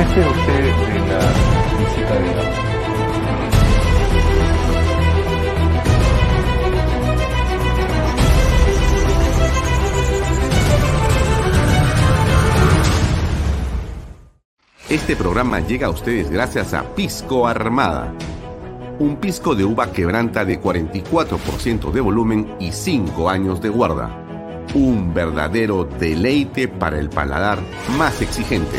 ¿Qué espera usted la visita de la Este programa llega a ustedes gracias a Pisco Armada. Un pisco de uva quebranta de 44% de volumen y 5 años de guarda. Un verdadero deleite para el paladar más exigente.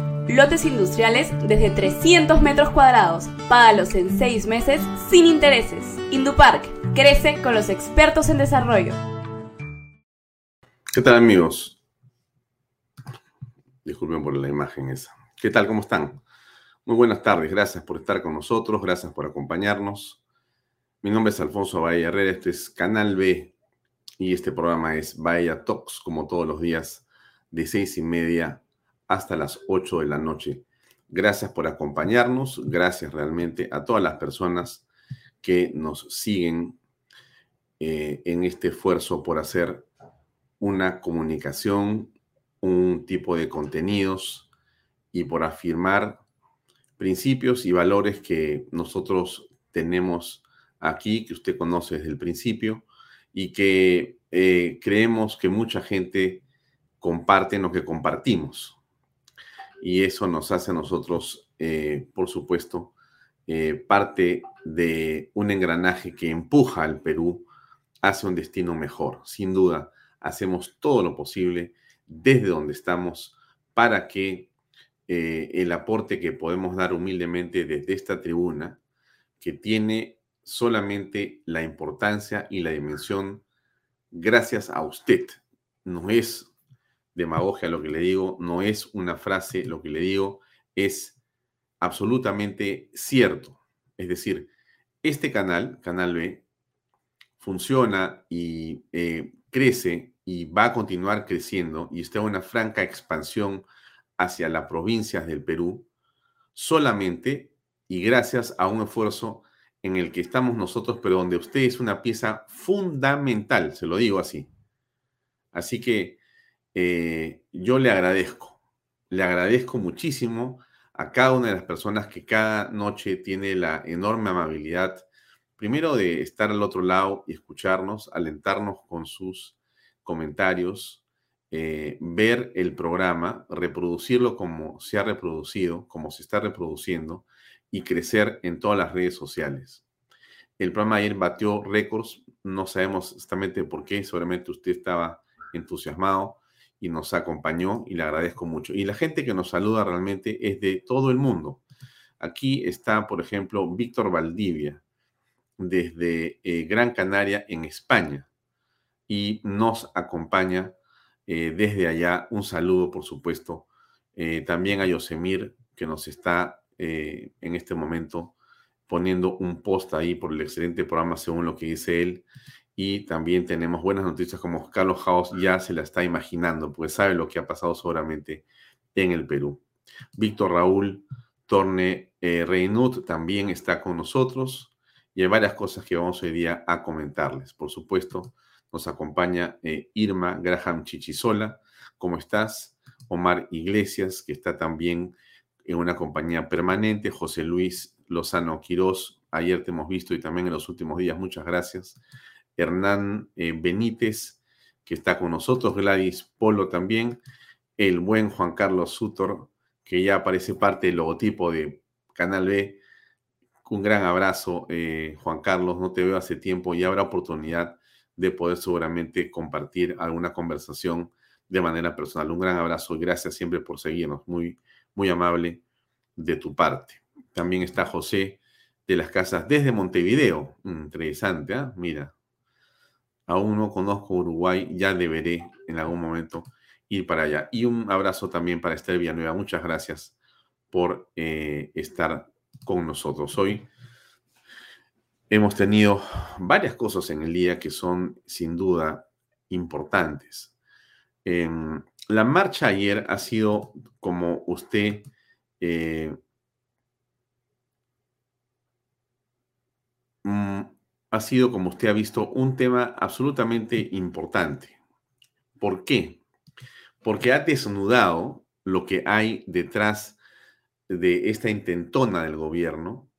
lotes industriales desde 300 metros cuadrados. Págalos en 6 meses sin intereses. Indupark Crece con los expertos en desarrollo. ¿Qué tal amigos? Disculpen por la imagen esa. ¿Qué tal? ¿Cómo están? Muy buenas tardes. Gracias por estar con nosotros. Gracias por acompañarnos. Mi nombre es Alfonso Bahía Herrera. Este es Canal B y este programa es Bahía Talks, como todos los días, de seis y media hasta las ocho de la noche. Gracias por acompañarnos. Gracias realmente a todas las personas que nos siguen eh, en este esfuerzo por hacer una comunicación, un tipo de contenidos y por afirmar principios y valores que nosotros tenemos aquí, que usted conoce desde el principio y que eh, creemos que mucha gente comparte lo que compartimos. Y eso nos hace a nosotros, eh, por supuesto, parte de un engranaje que empuja al Perú hace un destino mejor. Sin duda, hacemos todo lo posible desde donde estamos para que eh, el aporte que podemos dar humildemente desde esta tribuna, que tiene solamente la importancia y la dimensión gracias a usted. No es demagogia lo que le digo, no es una frase lo que le digo, es absolutamente cierto. Es decir, este canal, Canal B, funciona y eh, crece y va a continuar creciendo y está en una franca expansión hacia las provincias del Perú, solamente y gracias a un esfuerzo en el que estamos nosotros, pero donde usted es una pieza fundamental, se lo digo así. Así que eh, yo le agradezco, le agradezco muchísimo a cada una de las personas que cada noche tiene la enorme amabilidad primero de estar al otro lado y escucharnos, alentarnos con sus comentarios, eh, ver el programa, reproducirlo como se ha reproducido, como se está reproduciendo y crecer en todas las redes sociales. El programa ayer batió récords, no sabemos exactamente por qué, seguramente usted estaba entusiasmado y nos acompañó y le agradezco mucho. Y la gente que nos saluda realmente es de todo el mundo. Aquí está, por ejemplo, Víctor Valdivia, desde eh, Gran Canaria en España y nos acompaña eh, desde allá. Un saludo, por supuesto, eh, también a Yosemir, que nos está en este momento poniendo un post ahí por el excelente programa según lo que dice él. Y también tenemos buenas noticias como Carlos House ya se la está imaginando, pues sabe lo que ha pasado seguramente en el Perú. Víctor Raúl Torne eh, Reynut también está con nosotros y hay varias cosas que vamos hoy día a comentarles. Por supuesto, nos acompaña eh, Irma Graham Chichisola. ¿Cómo estás? Omar Iglesias, que está también en una compañía permanente. José Luis Lozano Quirós, ayer te hemos visto y también en los últimos días, muchas gracias. Hernán eh, Benítez, que está con nosotros. Gladys Polo también. El buen Juan Carlos Sutor, que ya parece parte del logotipo de Canal B. Un gran abrazo, eh, Juan Carlos. No te veo hace tiempo y habrá oportunidad de poder seguramente compartir alguna conversación de manera personal. Un gran abrazo y gracias siempre por seguirnos. Muy, muy amable de tu parte. También está José de las Casas desde Montevideo. Interesante, ¿ah? Mira. Aún no conozco Uruguay, ya deberé en algún momento ir para allá. Y un abrazo también para Esther Villanueva. Muchas gracias por eh, estar con nosotros hoy. Hemos tenido varias cosas en el día que son sin duda importantes. Em, la marcha ayer ha sido, como usted eh, ha sido, como usted ha visto, un tema absolutamente importante. ¿Por qué? porque ha desnudado lo que hay detrás de esta intentona del gobierno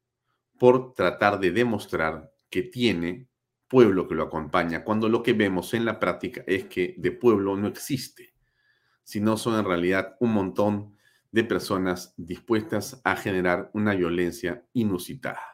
por tratar de demostrar que tiene pueblo que lo acompaña, cuando lo que vemos en la práctica es que de pueblo no existe, sino son en realidad un montón de personas dispuestas a generar una violencia inusitada.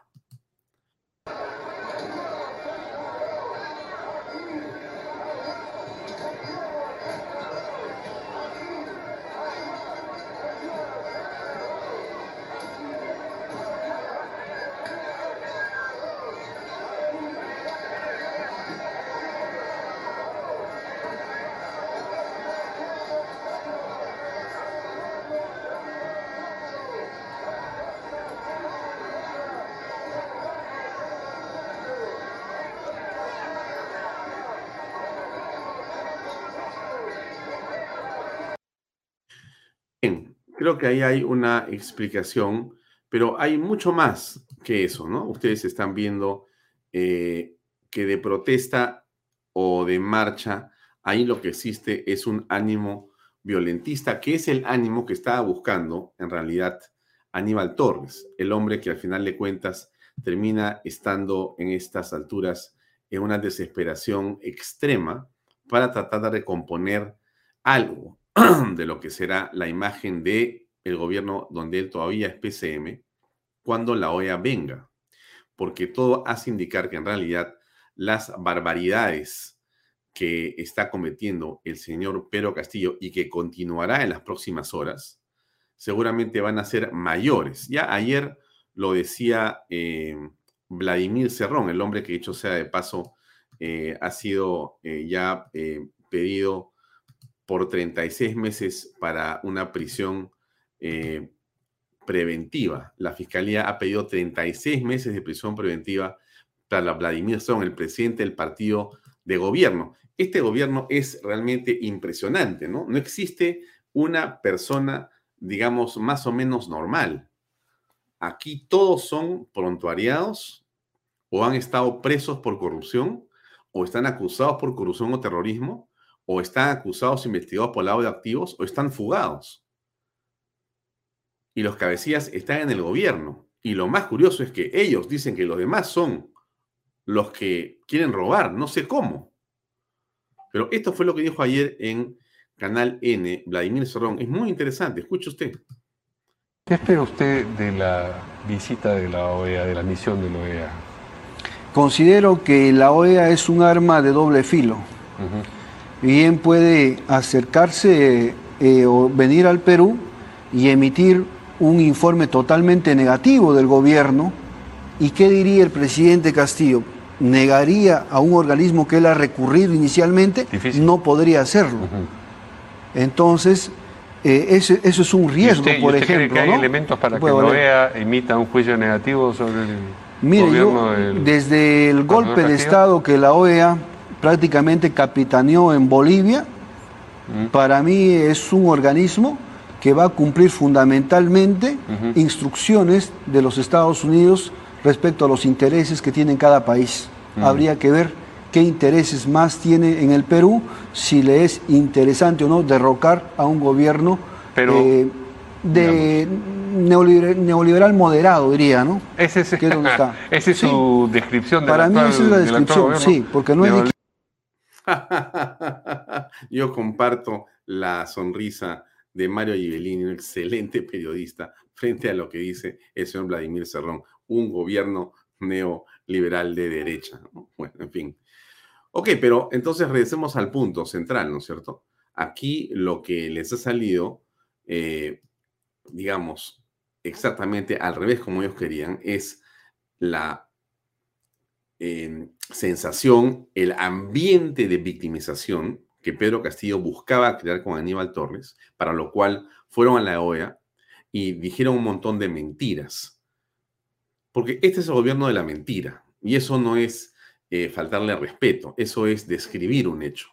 Que ahí hay una explicación, pero hay mucho más que eso, ¿no? Ustedes están viendo eh, que de protesta o de marcha, ahí lo que existe es un ánimo violentista, que es el ánimo que estaba buscando en realidad Aníbal Torres, el hombre que al final de cuentas termina estando en estas alturas en una desesperación extrema para tratar de recomponer algo, de lo que será la imagen de el gobierno donde él todavía es PCM cuando la OEA venga, porque todo hace indicar que en realidad las barbaridades que está cometiendo el señor Pedro Castillo y que continuará en las próximas horas, seguramente van a ser mayores. Ya ayer lo decía eh, Vladimir Cerrón, el hombre que dicho sea de paso, eh, ha sido eh, ya pedido por 36 meses para una prisión eh, preventiva. La Fiscalía ha pedido 36 meses de prisión preventiva para Vladimir Son, el presidente del partido de gobierno. Este gobierno es realmente impresionante, ¿no? No existe una persona, digamos, más o menos normal. Aquí todos son prontuariados o han estado presos por corrupción o están acusados por corrupción o terrorismo o están acusados, investigados por lado de activos, o están fugados. Y los cabecillas están en el gobierno. Y lo más curioso es que ellos dicen que los demás son los que quieren robar, no sé cómo. Pero esto fue lo que dijo ayer en Canal N, Vladimir Sorrón. Es muy interesante, escuche usted. ¿Qué espera usted de la visita de la OEA, de la misión de la OEA? Considero que la OEA es un arma de doble filo bien puede acercarse eh, o venir al Perú y emitir un informe totalmente negativo del gobierno. ¿Y qué diría el presidente Castillo? ¿Negaría a un organismo que él ha recurrido inicialmente? No podría hacerlo. Entonces, eh, eso, es un riesgo, por ejemplo. Cree que hay elementos para que la OEA emita un juicio negativo sobre el Mire, yo, desde el golpe de Estado que la OEA prácticamente capitaneó en Bolivia, para mí es un organismo que va a cumplir fundamentalmente instrucciones de los Estados Unidos respecto a los intereses que tiene cada país. Habría que ver qué intereses más tiene en el Perú, si le es interesante o no derrocar a un gobierno eh, de neoliberal, moderado, diría, ¿no? Ese es, Esa es su descripción de Para mí esa es la descripción, sí, porque no es... Yo comparto la sonrisa de Mario Gibellini, un excelente periodista, frente a lo que dice el señor Vladimir Cerrón, un gobierno neoliberal de derecha. Bueno, en fin. Ok, pero entonces regresemos al punto central, ¿no es cierto? Aquí lo que les ha salido, eh, digamos, exactamente al revés como ellos querían, es la eh, sensación, el ambiente de victimización que Pedro Castillo buscaba crear con Aníbal Torres, para lo cual fueron a la OEA y dijeron un montón de mentiras. Porque este es el gobierno de la mentira, y eso no es eh, faltarle respeto, eso es describir un hecho.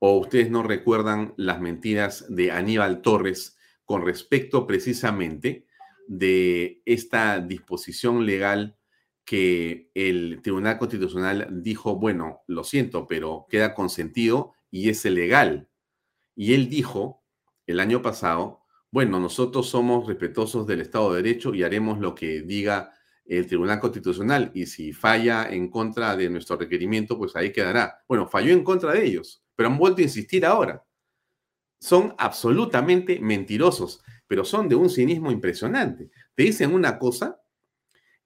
¿O ustedes no recuerdan las mentiras de Aníbal Torres con respecto precisamente de esta disposición legal que el Tribunal Constitucional dijo, bueno, lo siento, pero queda consentido y es legal. Y él dijo el año pasado, bueno, nosotros somos respetuosos del Estado de Derecho y haremos lo que diga el Tribunal Constitucional y si falla en contra de nuestro requerimiento, pues ahí quedará. Bueno, falló en contra de ellos, pero han vuelto a insistir ahora. Son absolutamente mentirosos, pero son de un cinismo impresionante. Te dicen una cosa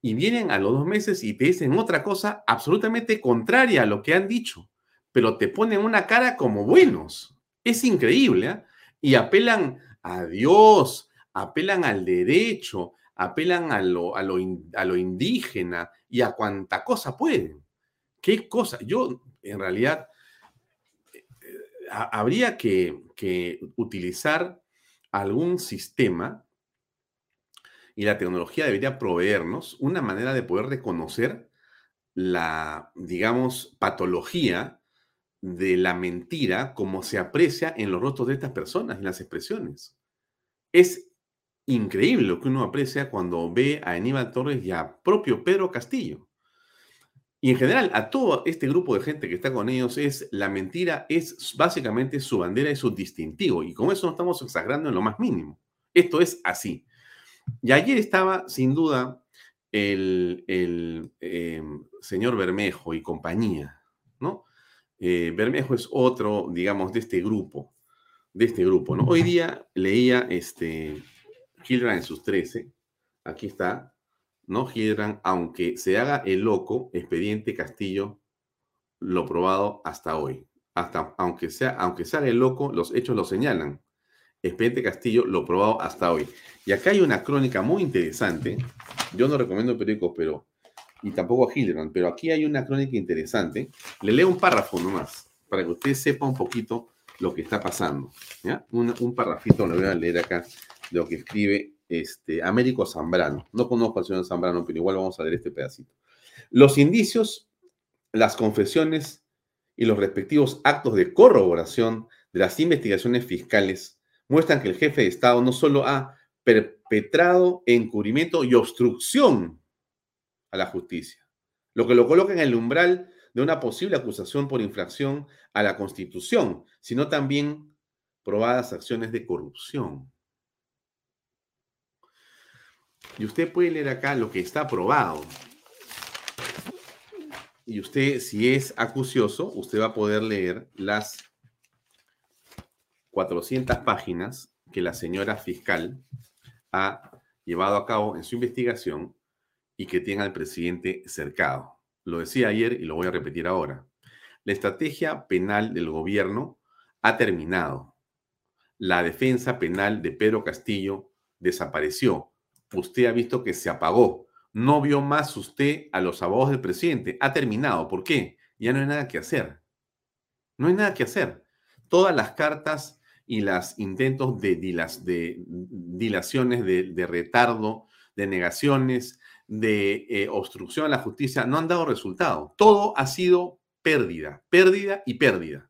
y vienen a los dos meses y te dicen otra cosa absolutamente contraria a lo que han dicho pero te ponen una cara como buenos. Es increíble. ¿eh? Y apelan a Dios, apelan al derecho, apelan a lo, a lo, indígena y a cuanta cosa pueden. ¿Qué cosa? Yo, en realidad, eh, habría que, que utilizar algún sistema y la tecnología debería proveernos una manera de poder reconocer la, digamos, patología de la mentira como se aprecia en los rostros de estas personas, en las expresiones. Es increíble lo que uno aprecia cuando ve a Aníbal Torres y a propio Pedro Castillo. Y en general, a todo este grupo de gente que está con ellos, es la mentira es básicamente su bandera y su distintivo. Y con eso no estamos exagerando en lo más mínimo. Esto es así. Y ayer estaba, sin duda, el, eh, señor Bermejo y compañía, ¿no? Eh, Bermejo es otro, digamos, de este grupo, de este grupo, ¿no? Hoy día leía este Gilran en sus 13, aquí está, ¿no? Gilran, aunque se haga el loco, expediente Castillo, lo probado hasta hoy. Hasta, aunque sea, aunque sea el loco, los hechos lo señalan. Expediente Castillo, lo probado hasta hoy. Y acá hay una crónica muy interesante. Yo no recomiendo periódicos, pero y tampoco a Hildebrand, pero aquí hay una crónica interesante. Le leo un párrafo nomás, para que usted sepa un poquito lo que está pasando. Un, un parrafito lo voy a leer acá de lo que escribe este, Américo Zambrano. No conozco al señor Zambrano, pero igual vamos a leer este pedacito. Los indicios, las confesiones y los respectivos actos de corroboración de las investigaciones fiscales muestran que el jefe de Estado no solo ha perpetrado encubrimiento y obstrucción a la justicia, lo que lo coloca en el umbral de una posible acusación por infracción a la Constitución, sino también probadas acciones de corrupción. Y usted puede leer acá lo que está probado. Y usted, si es acucioso, usted va a poder leer las 400 páginas que la señora fiscal ha llevado a cabo en su investigación y que tiene al presidente cercado. Lo decía ayer y lo voy a repetir ahora. La estrategia penal del gobierno ha terminado. La defensa penal de Pedro Castillo desapareció. Usted ha visto que se apagó. No vio más usted a los abogados del presidente. Ha terminado. ¿Por qué? Ya no hay nada que hacer. No hay nada que hacer. Todas las cartas y los intentos de, dilaciones, de retardo, de negaciones, de eh, obstrucción a la justicia no han dado resultado. Todo ha sido pérdida, pérdida y pérdida.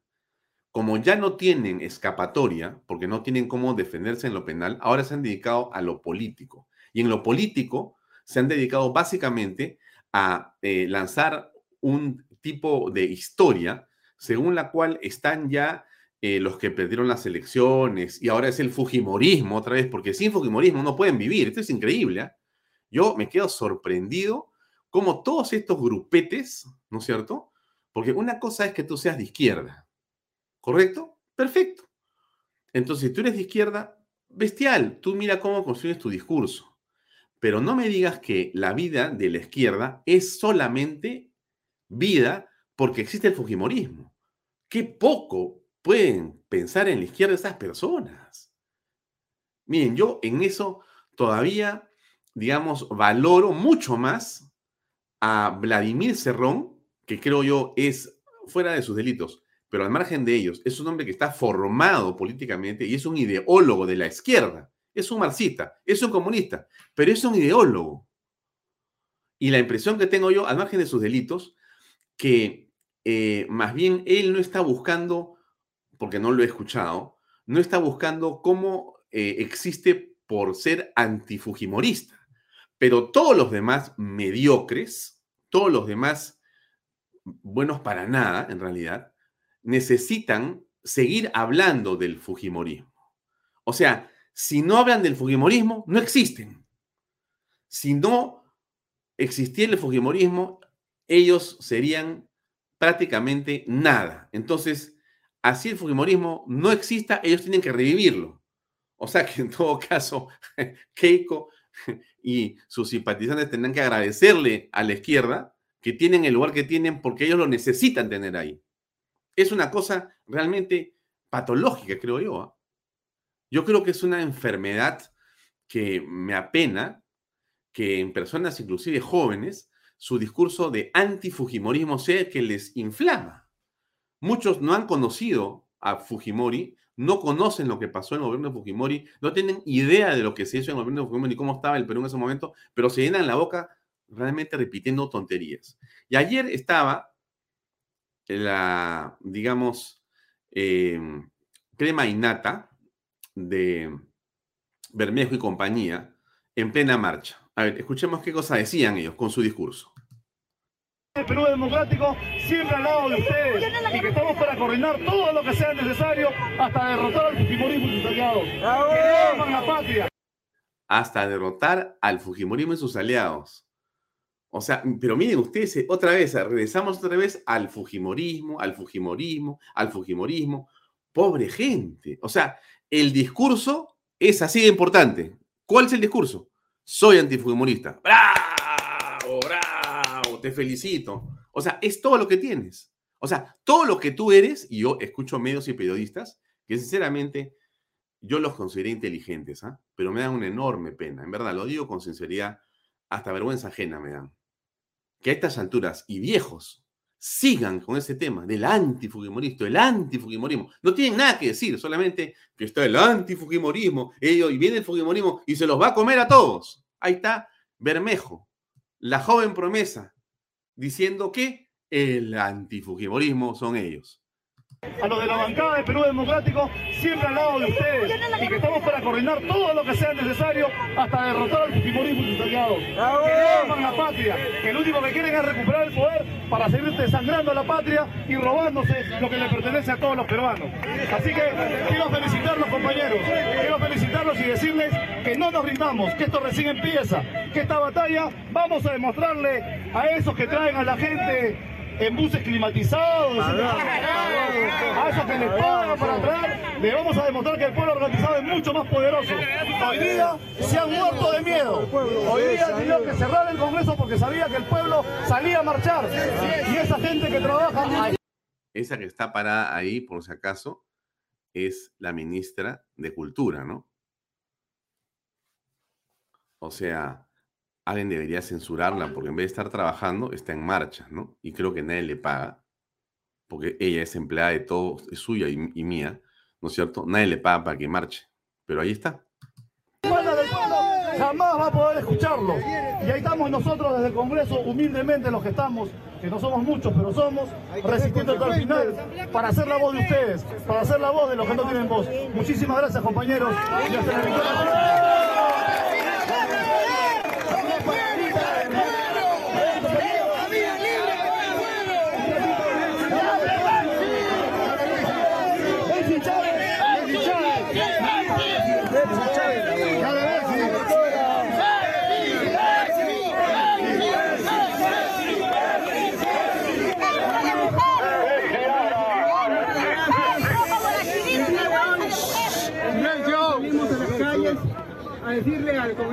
Como ya no tienen escapatoria, porque no tienen cómo defenderse en lo penal, ahora se han dedicado a lo político. Y en lo político se han dedicado básicamente a eh, lanzar un tipo de historia según la cual están ya eh, los que perdieron las elecciones y ahora es el Fujimorismo otra vez, porque sin Fujimorismo no pueden vivir. Esto es increíble. ¿eh? Yo me quedo sorprendido como todos estos grupetes, ¿no es cierto? Porque una cosa es que tú seas de izquierda, ¿correcto? Perfecto. Entonces, si tú eres de izquierda, bestial, tú mira cómo construyes tu discurso. Pero no me digas que la vida de la izquierda es solamente vida porque existe el Fujimorismo. Qué poco pueden pensar en la izquierda esas personas. Miren, yo en eso todavía, digamos, valoro mucho más a Vladimir Cerrón, que creo yo es fuera de sus delitos, pero al margen de ellos, es un hombre que está formado políticamente y es un ideólogo de la izquierda. Es un marxista, es un comunista, pero es un ideólogo. Y la impresión que tengo yo, al margen de sus delitos, que eh, más bien él no está buscando porque no lo he escuchado, no está buscando cómo eh, existe por ser antifujimorista. Pero todos los demás mediocres, todos los demás buenos para nada, en realidad, necesitan seguir hablando del Fujimorismo. O sea, si no hablan del Fujimorismo, no existen. Si no existiera el Fujimorismo, ellos serían prácticamente nada. Entonces, así el Fujimorismo no exista, ellos tienen que revivirlo. O sea que en todo caso, Keiko y sus simpatizantes tendrán que agradecerle a la izquierda que tienen el lugar que tienen porque ellos lo necesitan tener ahí. Es una cosa realmente patológica, creo yo. ¿ah? Yo creo que es una enfermedad que me apena que en personas inclusive jóvenes su discurso de anti-Fujimorismo sea el que les inflama. Muchos no han conocido a Fujimori, no conocen lo que pasó en el gobierno de Fujimori, no tienen idea de lo que se hizo en el gobierno de Fujimori cómo estaba el Perú en ese momento, pero se llenan la boca realmente repitiendo tonterías. Y ayer estaba la, digamos, em, crema innata de Bermejo y compañía en plena marcha. A ver, escuchemos qué cosa decían ellos con su discurso. El Perú Democrático siempre al lado de ustedes y que estamos para coordinar todo lo que sea necesario hasta derrotar al Fujimorismo y sus aliados. Que la patria. Hasta derrotar al Fujimorismo y sus aliados. O sea, pero miren ustedes, eh, otra vez, regresamos otra vez al Fujimorismo, al Fujimorismo, al Fujimorismo. Pobre gente. O sea, el discurso es así de importante. ¿Cuál es el discurso? Soy antifujimorista. ¡Bravo! Te felicito. O sea, es todo lo que tienes. O sea, todo lo que tú eres, y yo escucho medios y periodistas que sinceramente yo los consideré inteligentes, ¿ah? pero me dan una enorme pena. En verdad, lo digo con sinceridad, hasta vergüenza ajena me dan. Que a estas alturas y viejos sigan con ese tema del antifujimorismo, el antifujimorismo. No tienen nada que decir, solamente que está el antifujimorismo, y viene el fujimorismo y se los va a comer a todos. Ahí está Bermejo, la joven promesa, diciendo que el antifujimorismo son ellos. A los de la bancada de Perú Democrático, siempre al lado de ustedes y que estamos para coordinar todo lo que sea necesario hasta derrotar al fujimorismo aliados. Que aman la patria, que lo único que quieren es recuperar el poder para seguir desangrando a la patria y robándose lo que le pertenece a todos los peruanos. Así que quiero felicitarlos compañeros, quiero felicitarlos y decirles que no nos rindamos, que esto recién empieza, que esta batalla vamos a demostrarle a esos que traen a la gente en buses climatizados, a esos que les pagan para atrás, le vamos a demostrar que el pueblo organizado es mucho más poderoso. Hoy día se han muerto de miedo. Hoy día tenido que cerrar el Congreso porque sabía que el pueblo salía a marchar. Y esa gente que trabaja... Esa que está parada ahí, por si acaso, es la ministra de Cultura, ¿no? O sea, alguien debería censurarla porque en vez de estar trabajando, está en marcha, ¿no? Y creo que nadie le paga, porque ella es empleada de todo, es suya y, mía, ¿no es cierto? Nadie le paga para que marche, pero ahí está. jamás va a poder escucharlo. Y ahí estamos nosotros desde el Congreso, humildemente los que estamos, que no somos muchos, pero somos, resistiendo hasta el final para hacer la voz de ustedes, para hacer la voz de los que no tienen voz. Muchísimas gracias compañeros y hasta la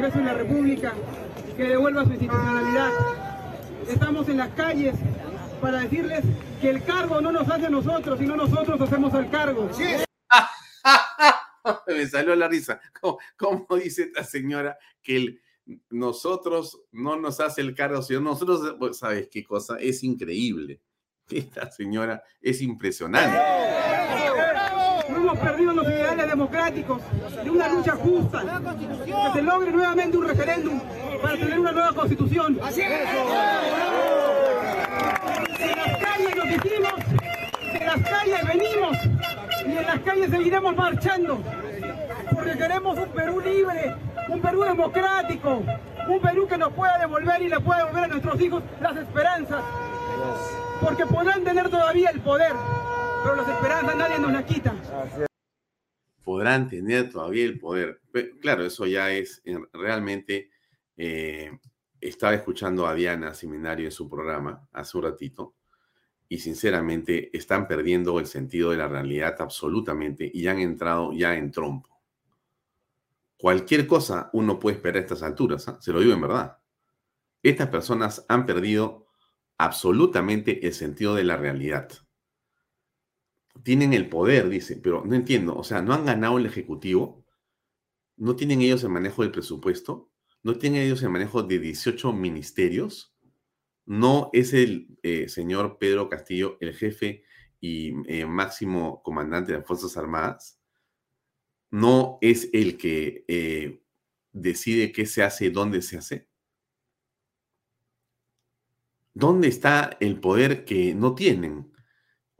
Congreso de la República que devuelva su institucionalidad. Estamos en las calles para decirles que el cargo no nos hace a nosotros, sino nosotros hacemos el cargo. Me salió la risa. ¿Cómo, dice esta señora que el, nosotros no nos hace el cargo, sino nosotros, pues, ¿sabes qué cosa? Es increíble. Esta señora es impresionante. No hemos perdido los ideales democráticos de una lucha justa, que se logre nuevamente un referéndum para tener una nueva constitución. De las calles nos hicimos, de las calles venimos y en las calles seguiremos marchando, porque queremos un Perú libre, un Perú democrático, un Perú que nos pueda devolver y le pueda devolver a nuestros hijos las esperanzas, porque podrán tener todavía el poder, pero las esperanzas nadie nos las quita. Podrán tener todavía el poder. claro, eso ya es realmente. Eh, estaba escuchando a Diana Seminario en su programa hace un ratito y sinceramente están perdiendo el sentido de la realidad absolutamente y han entrado ya en trompo. Cualquier cosa uno puede esperar a estas alturas, ¿ah? se lo digo en verdad. Estas personas han perdido absolutamente el sentido de la realidad tienen el poder, dice, pero no entiendo, o sea, no han ganado el Ejecutivo, no tienen ellos el manejo del presupuesto, no tienen ellos el manejo de 18 ministerios, no es el eh, señor Pedro Castillo el jefe y eh, máximo comandante de las Fuerzas Armadas, no es el que eh, decide qué se hace y dónde se hace. ¿Dónde está el poder que no tienen?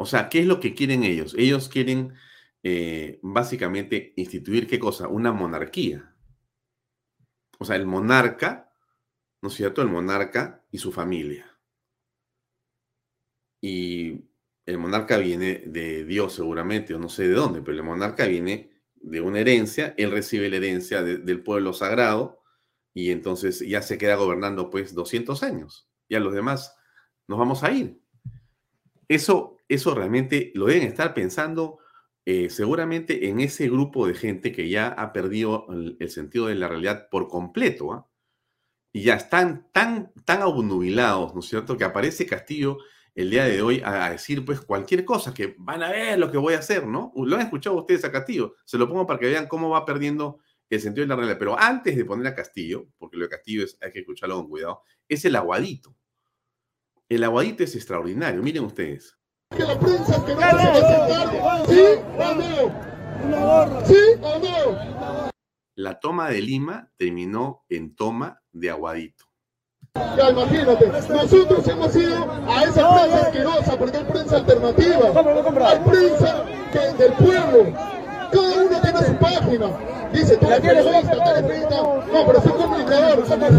O sea, ¿qué es lo que quieren ellos? Ellos quieren eh, básicamente instituir qué cosa? Una monarquía. O sea, el monarca, ¿no es cierto? El monarca y su familia. Y el monarca viene de Dios seguramente, o no sé de dónde, pero el monarca viene de una herencia, él recibe la herencia del pueblo sagrado y entonces ya se queda gobernando pues 200 años. Y a los demás nos vamos a ir. Eso eso realmente lo deben estar pensando eh, seguramente en ese grupo de gente que ya ha perdido el, sentido de la realidad por completo, ¿ah? Y ya están tan, tan obnubilados, ¿no es cierto?, que aparece Castillo el día de hoy a, decir pues cualquier cosa, que van a ver lo que voy a hacer, ¿no? Lo han escuchado ustedes a Castillo, se lo pongo para que vean cómo va perdiendo el sentido de la realidad. Pero antes de poner a Castillo, porque lo de Castillo es, hay que escucharlo con cuidado, es el aguadito. El aguadito es extraordinario, miren ustedes que la prensa que no se ¿Sí o no? ¿Sí o no? La toma de Lima terminó en toma de Aguadito. Ya imagínate, nosotros hemos ido a esa prensa asquerosa porque hay prensa alternativa. Hay prensa que del pueblo. Cada uno tiene su página. Dice, tú eres periodista, tú eres periodista. No, pero soy comunicador, somos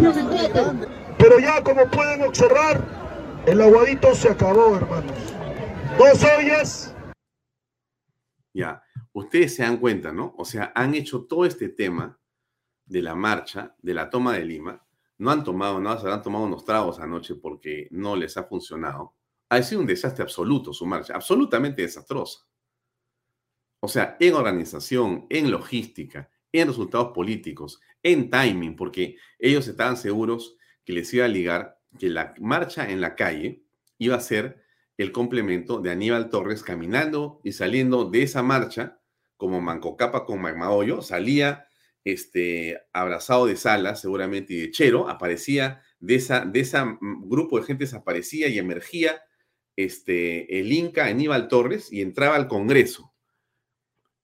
Pero ya como pueden observar, el aguadito se acabó, hermanos. Dos ollas. Ya, ustedes se dan cuenta, ¿no? O sea, han hecho todo este tema de la marcha, de la toma de Lima. No han tomado nada, se han tomado unos tragos anoche porque no les ha funcionado. Ha sido un desastre absoluto su marcha, absolutamente desastrosa. O sea, en organización, en logística, en resultados políticos, en timing, porque ellos estaban seguros que les iba a ligar que la marcha en la calle iba a ser el complemento de Aníbal Torres caminando y saliendo de esa marcha como Mancocapa con Magmaollo, salía este, abrazado de Salas seguramente y de Chero, aparecía de esa, de esa mm, grupo de gente desaparecía y emergía este, el Inca Aníbal Torres y entraba al Congreso.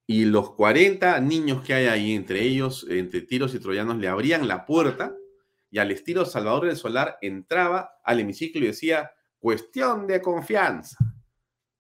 y los 40 niños que hay ahí, entre ellos, entre tiros y troyanos, le abrían la puerta y al estilo Salvador del Solar entraba al hemiciclo y decía, cuestión de confianza.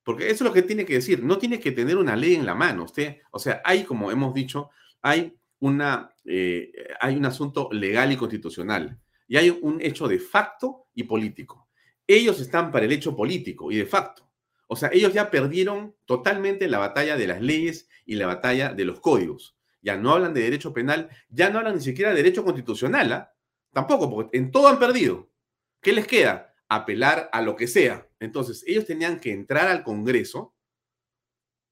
Porque eso es lo que tiene que decir, no tiene que tener una ley en la mano. Usted, o sea, hay, como hemos dicho, hay, una, eh, hay un asunto legal y constitucional y hay un hecho de facto y político. Ellos están para el hecho político y de facto. O sea, ellos ya perdieron totalmente la batalla de las leyes y la batalla de los códigos. Ya no hablan de derecho penal, ya no hablan ni siquiera de derecho constitucional. ¿ah? Tampoco, porque en todo han perdido. ¿Qué les queda? Apelar a lo que sea. Entonces, ellos tenían que entrar al Congreso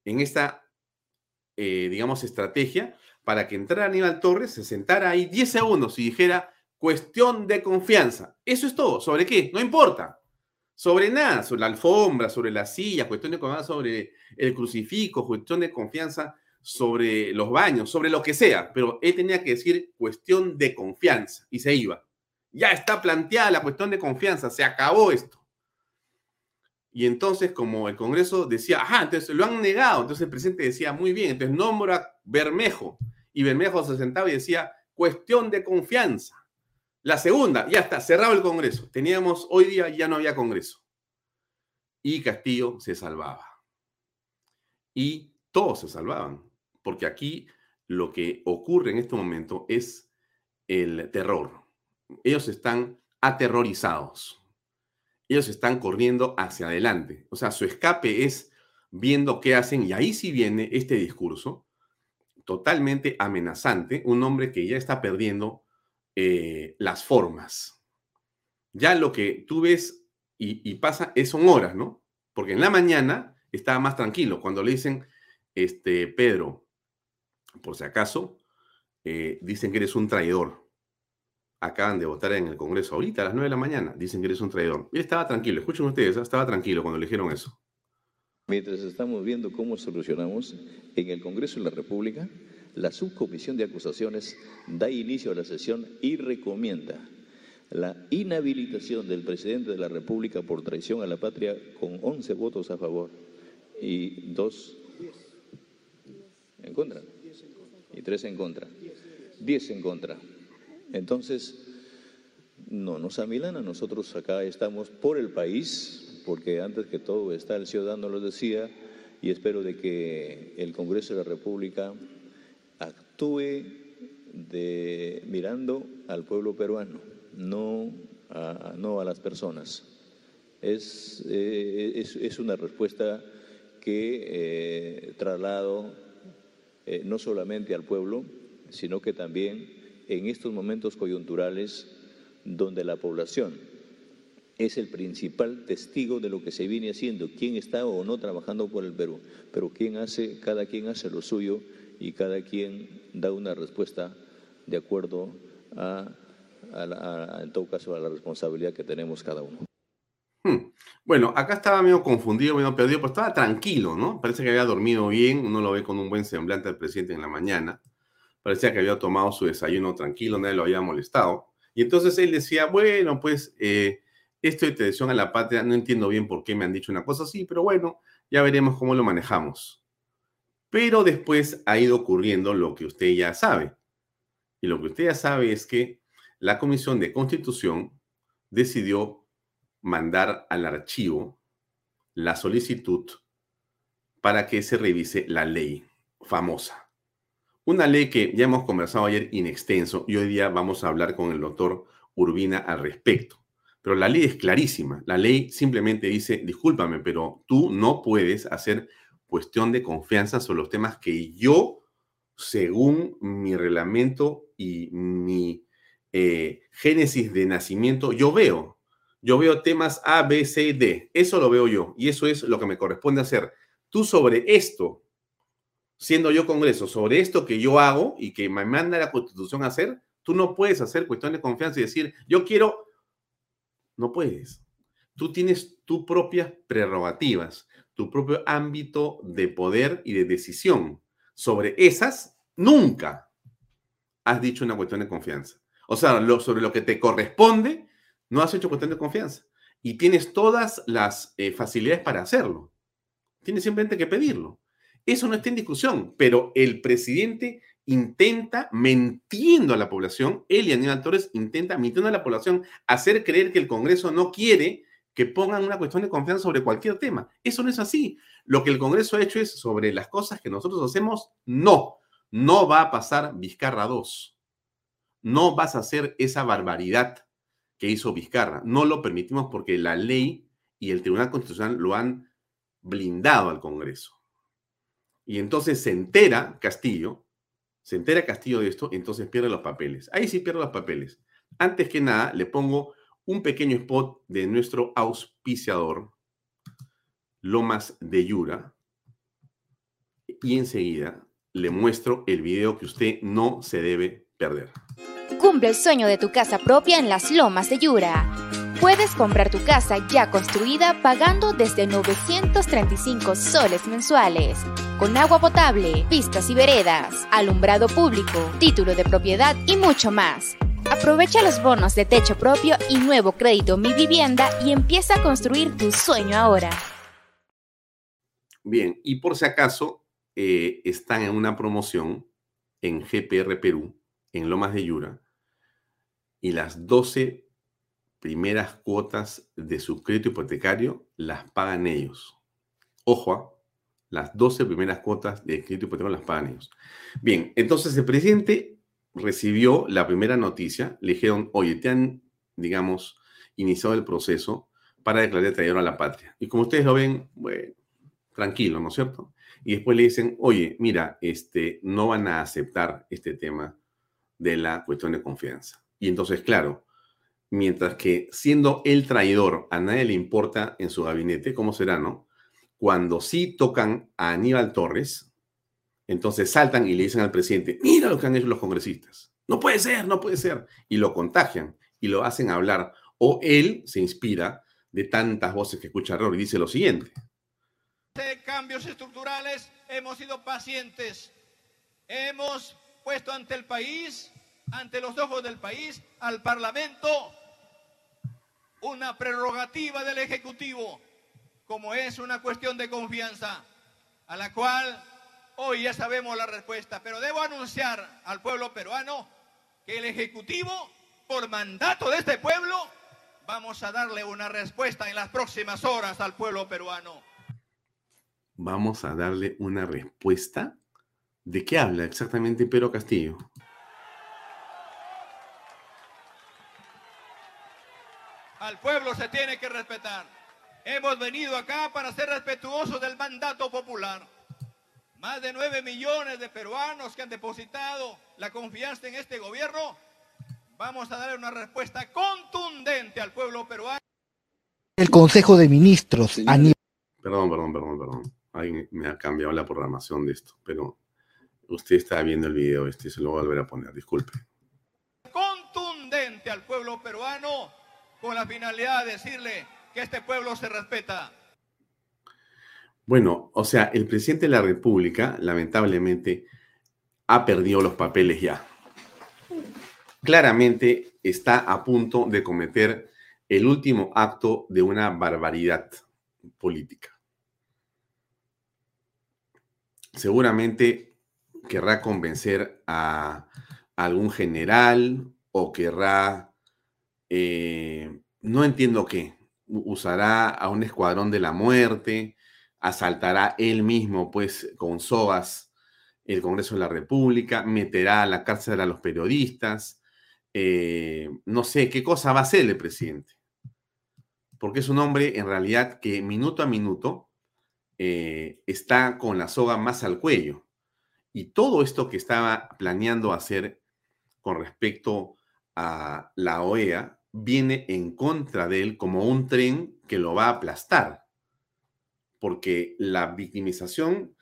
en esta, eh, digamos, estrategia para que entrara Aníbal Torres, se sentara ahí 10 segundos y dijera cuestión de confianza. Eso es todo. ¿Sobre qué? No importa. Sobre nada, sobre la alfombra, sobre la silla, cuestión de confianza sobre el crucifijo, cuestión de confianza sobre los baños, sobre lo que sea, pero él tenía que decir cuestión de confianza y se iba. Ya está planteada la cuestión de confianza, se acabó esto. Y entonces, como el Congreso decía, ajá, entonces lo han negado, entonces el presidente decía, muy bien, entonces nombra Bermejo. Y Bermejo se sentaba y decía, cuestión de confianza. La segunda, ya está, cerrado el Congreso. Teníamos, hoy día ya no había Congreso. Y Castillo se salvaba. Y todos se salvaban, porque aquí lo que ocurre en este momento es el terror. Ellos están aterrorizados. Ellos están corriendo hacia adelante. O sea, su escape es viendo qué hacen y ahí sí viene este discurso totalmente amenazante, un hombre que ya está perdiendo eh, las formas. Ya lo que tú ves y, pasa es, son horas, ¿no? Porque en la mañana estaba más tranquilo. Cuando le dicen, este, Pedro, por si acaso, eh, dicen que eres un traidor. Acaban de votar en el Congreso ahorita a las 9 de la mañana. Dicen que eres un traidor. Él estaba tranquilo. Escuchen ustedes, ¿eh? estaba tranquilo cuando le dijeron eso. Mientras estamos viendo cómo solucionamos en el Congreso de la República, la subcomisión de acusaciones da inicio a la sesión y recomienda la inhabilitación del presidente de la República por traición a la patria con 11 votos a favor y 2 en contra y 3 en contra. 10 en contra. Entonces, no nos amilana, nosotros acá estamos por el país, porque antes que todo está el ciudadano, lo decía, y espero de que el Congreso de la República actúe de, mirando al pueblo peruano, no a, no a las personas. Es, eh, una respuesta que eh, traslado eh, no solamente al pueblo, sino que también en estos momentos coyunturales donde la población es el principal testigo de lo que se viene haciendo, quién está o no trabajando por el Perú, pero quién hace, cada quien hace lo suyo y cada quien da una respuesta de acuerdo a, en todo caso, a la responsabilidad que tenemos cada uno. Hmm. Bueno, acá estaba medio confundido, medio perdido, pero estaba tranquilo, ¿no? Parece que había dormido bien, uno lo ve con un buen semblante al presidente en la mañana. Parecía que había tomado su desayuno tranquilo, nadie lo había molestado. Y entonces él decía, bueno, pues eh, esto de traición a la patria, no entiendo bien por qué me han dicho una cosa así, pero bueno, ya veremos cómo lo manejamos. Pero después ha ido ocurriendo lo que usted ya sabe. Y lo que usted ya sabe es que la Comisión de Constitución decidió mandar al archivo la solicitud para que se revise la ley famosa. Una ley que ya hemos conversado ayer in extenso y hoy día vamos a hablar con el doctor Urbina al respecto. Pero la ley es clarísima. La ley simplemente dice, discúlpame, pero tú no puedes hacer cuestión de confianza sobre los temas que yo, según mi reglamento y mi eh, génesis de nacimiento, yo veo. Yo veo temas A, B, C, D. Eso lo veo yo. Y eso es lo que me corresponde hacer. Tú sobre esto, siendo yo Congreso, sobre esto que yo hago y que me manda la Constitución a hacer, tú no puedes hacer cuestión de confianza y decir, yo quiero, no puedes. Tú tienes tus propias prerrogativas tu propio ámbito de poder y de decisión. Sobre esas, nunca has dicho una cuestión de confianza. O sea, sobre lo que te corresponde, no has hecho cuestión de confianza. Y tienes todas las eh, facilidades para hacerlo. Tienes simplemente que pedirlo. Eso no está en discusión, pero el presidente intenta, mintiendo a la población, él y Aníbal Torres intenta, mintiendo a la población, hacer creer que el Congreso no quiere que pongan una cuestión de confianza sobre cualquier tema. Eso no es así. Lo que el Congreso ha hecho es sobre las cosas que nosotros hacemos, no, no va a pasar Vizcarra 2. No vas a hacer esa barbaridad que hizo Vizcarra. No lo permitimos porque la ley y el Tribunal Constitucional lo han blindado al Congreso. Y entonces se entera Castillo, se entera Castillo de esto, entonces pierde los papeles. Ahí sí pierde los papeles. Antes que nada, le pongo un pequeño spot de nuestro auspiciador, Lomas de Yura, y enseguida le muestro el video que usted no se debe perder. Cumple el sueño de tu casa propia en las Lomas de Yura. Puedes comprar tu casa ya construida pagando desde 935 soles mensuales, con agua potable, pistas y veredas, alumbrado público, título de propiedad y mucho más. Aprovecha los bonos de techo propio y nuevo crédito Mi Vivienda y empieza a construir tu sueño ahora. Bien, y por si acaso eh, están en una promoción en GPR Perú, en Lomas de Yura, y las 12 primeras cuotas de su crédito hipotecario las pagan ellos. Ojo, ¿ah? las 12 primeras cuotas de crédito hipotecario las pagan ellos. Bien, entonces el presidente recibió la primera noticia, le dijeron, oye, te han, digamos, iniciado el proceso para declarar traidor a la patria. Y como ustedes lo ven, tranquilo, ¿no es cierto? Y después le dicen, oye, mira, este, no van a aceptar este tema de la cuestión de confianza. Y entonces, claro, mientras que siendo el traidor a nadie le importa en su gabinete, ¿cómo será, no? Cuando sí tocan a Aníbal Torres, entonces saltan y le dicen al presidente, mira lo que han hecho los congresistas. No puede ser, no puede ser. Y lo contagian y lo hacen hablar. O él se inspira de tantas voces que escucha error y dice lo siguiente. De cambios estructurales hemos sido pacientes. Hemos puesto ante el país, ante los ojos del país, al Parlamento, una prerrogativa del Ejecutivo, como es una cuestión de confianza, a la cual Hoy ya sabemos la respuesta, pero debo anunciar al pueblo peruano que el Ejecutivo, por mandato de este pueblo, vamos a darle una respuesta en las próximas horas al pueblo peruano. Vamos a darle una respuesta. ¿De qué habla exactamente Pedro Castillo? Al pueblo se tiene que respetar. Hemos venido acá para ser respetuosos del mandato popular. Más de 9 millones de peruanos que han depositado la confianza en este gobierno. Vamos a darle una respuesta contundente al pueblo peruano. El Consejo de Ministros. Perdón, perdón, perdón, perdón. Ahí me ha cambiado la programación de esto, pero usted está viendo el video este, se lo voy a volver a poner, disculpe. Contundente al pueblo peruano con la finalidad de decirle que este pueblo se respeta. Bueno, o sea, el presidente de la República, lamentablemente, ha perdido los papeles ya. Claramente está a punto de cometer el último acto de una barbaridad política. Seguramente querrá convencer a algún general o querrá, eh, no entiendo qué, usará a un escuadrón de la muerte, asaltará él mismo, pues, con sogas el Congreso de la República, meterá a la cárcel a los periodistas, eh, no sé qué cosa va a hacer el presidente. Porque es un hombre, en realidad, que minuto a minuto eh, está con la soga más al cuello. Y todo esto que estaba planeando hacer con respecto a la OEA viene en contra de él como un tren que lo va a aplastar porque la victimización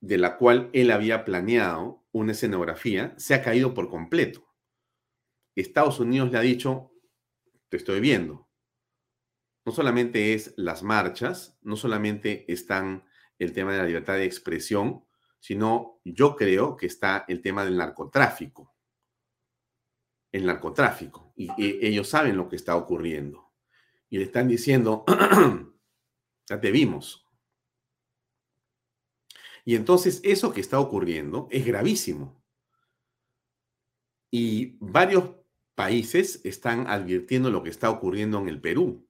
de la cual él había planeado una escenografía se ha caído por completo. Estados Unidos le ha dicho, te estoy viendo. No solamente es las marchas, no solamente están el tema de la libertad de expresión, sino yo creo que está el tema del narcotráfico. El narcotráfico. Y, ellos saben lo que está ocurriendo. Y le están diciendo, ya te vimos, Y entonces eso que está ocurriendo es gravísimo. Y varios países están advirtiendo lo que está ocurriendo en el Perú.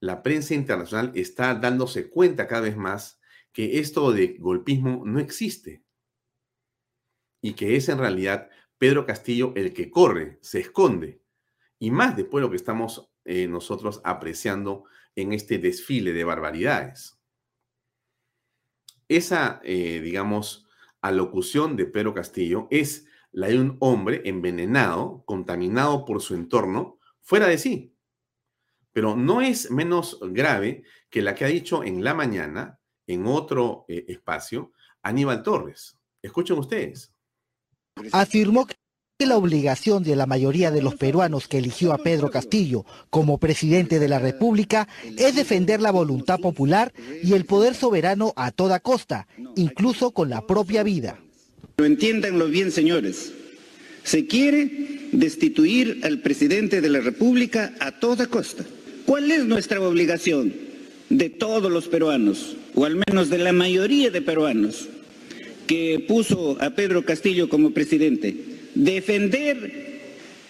La prensa internacional está dándose cuenta cada vez más que esto de golpismo no existe y que es en realidad Pedro Castillo el que corre, se esconde. Y más después de lo que estamos eh, nosotros apreciando en este desfile de barbaridades. Esa, eh, digamos, alocución de Pedro Castillo es la de un hombre envenenado, contaminado por su entorno, fuera de sí. Pero no es menos grave que la que ha dicho en la mañana, en otro eh, espacio, Aníbal Torres. Escuchen ustedes. Afirmó que la obligación de la mayoría de los peruanos que eligió a Pedro Castillo como presidente de la República es defender la voluntad popular y el poder soberano a toda costa, incluso con la propia vida. Lo entiéndanlo bien, señores. Se quiere destituir al presidente de la República a toda costa. ¿Cuál es nuestra obligación de todos los peruanos, o al menos de la mayoría de peruanos, que puso a Pedro Castillo como presidente? Defender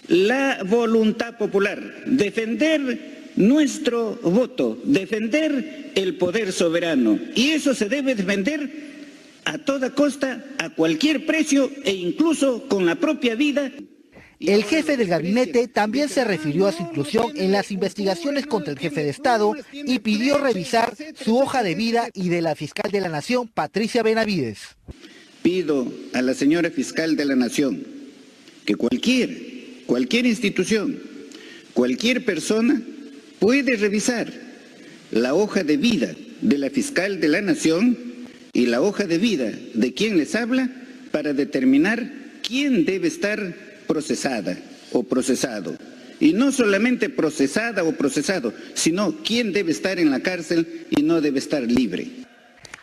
la voluntad popular, defender nuestro voto, defender el poder soberano. Y eso se debe defender a toda costa, a cualquier precio e incluso con la propia vida. El jefe del gabinete también se refirió a su inclusión en las investigaciones contra el jefe de Estado y pidió revisar su hoja de vida y de la fiscal de la Nación, Patricia Benavides. Pido a la señora fiscal de la Nación que cualquier, cualquier institución, cualquier persona puede revisar la hoja de vida de la fiscal de la Nación y la hoja de vida de quien les habla para determinar quién debe estar procesada o procesado. Y no solamente procesada o procesado, sino quién debe estar en la cárcel y no debe estar libre.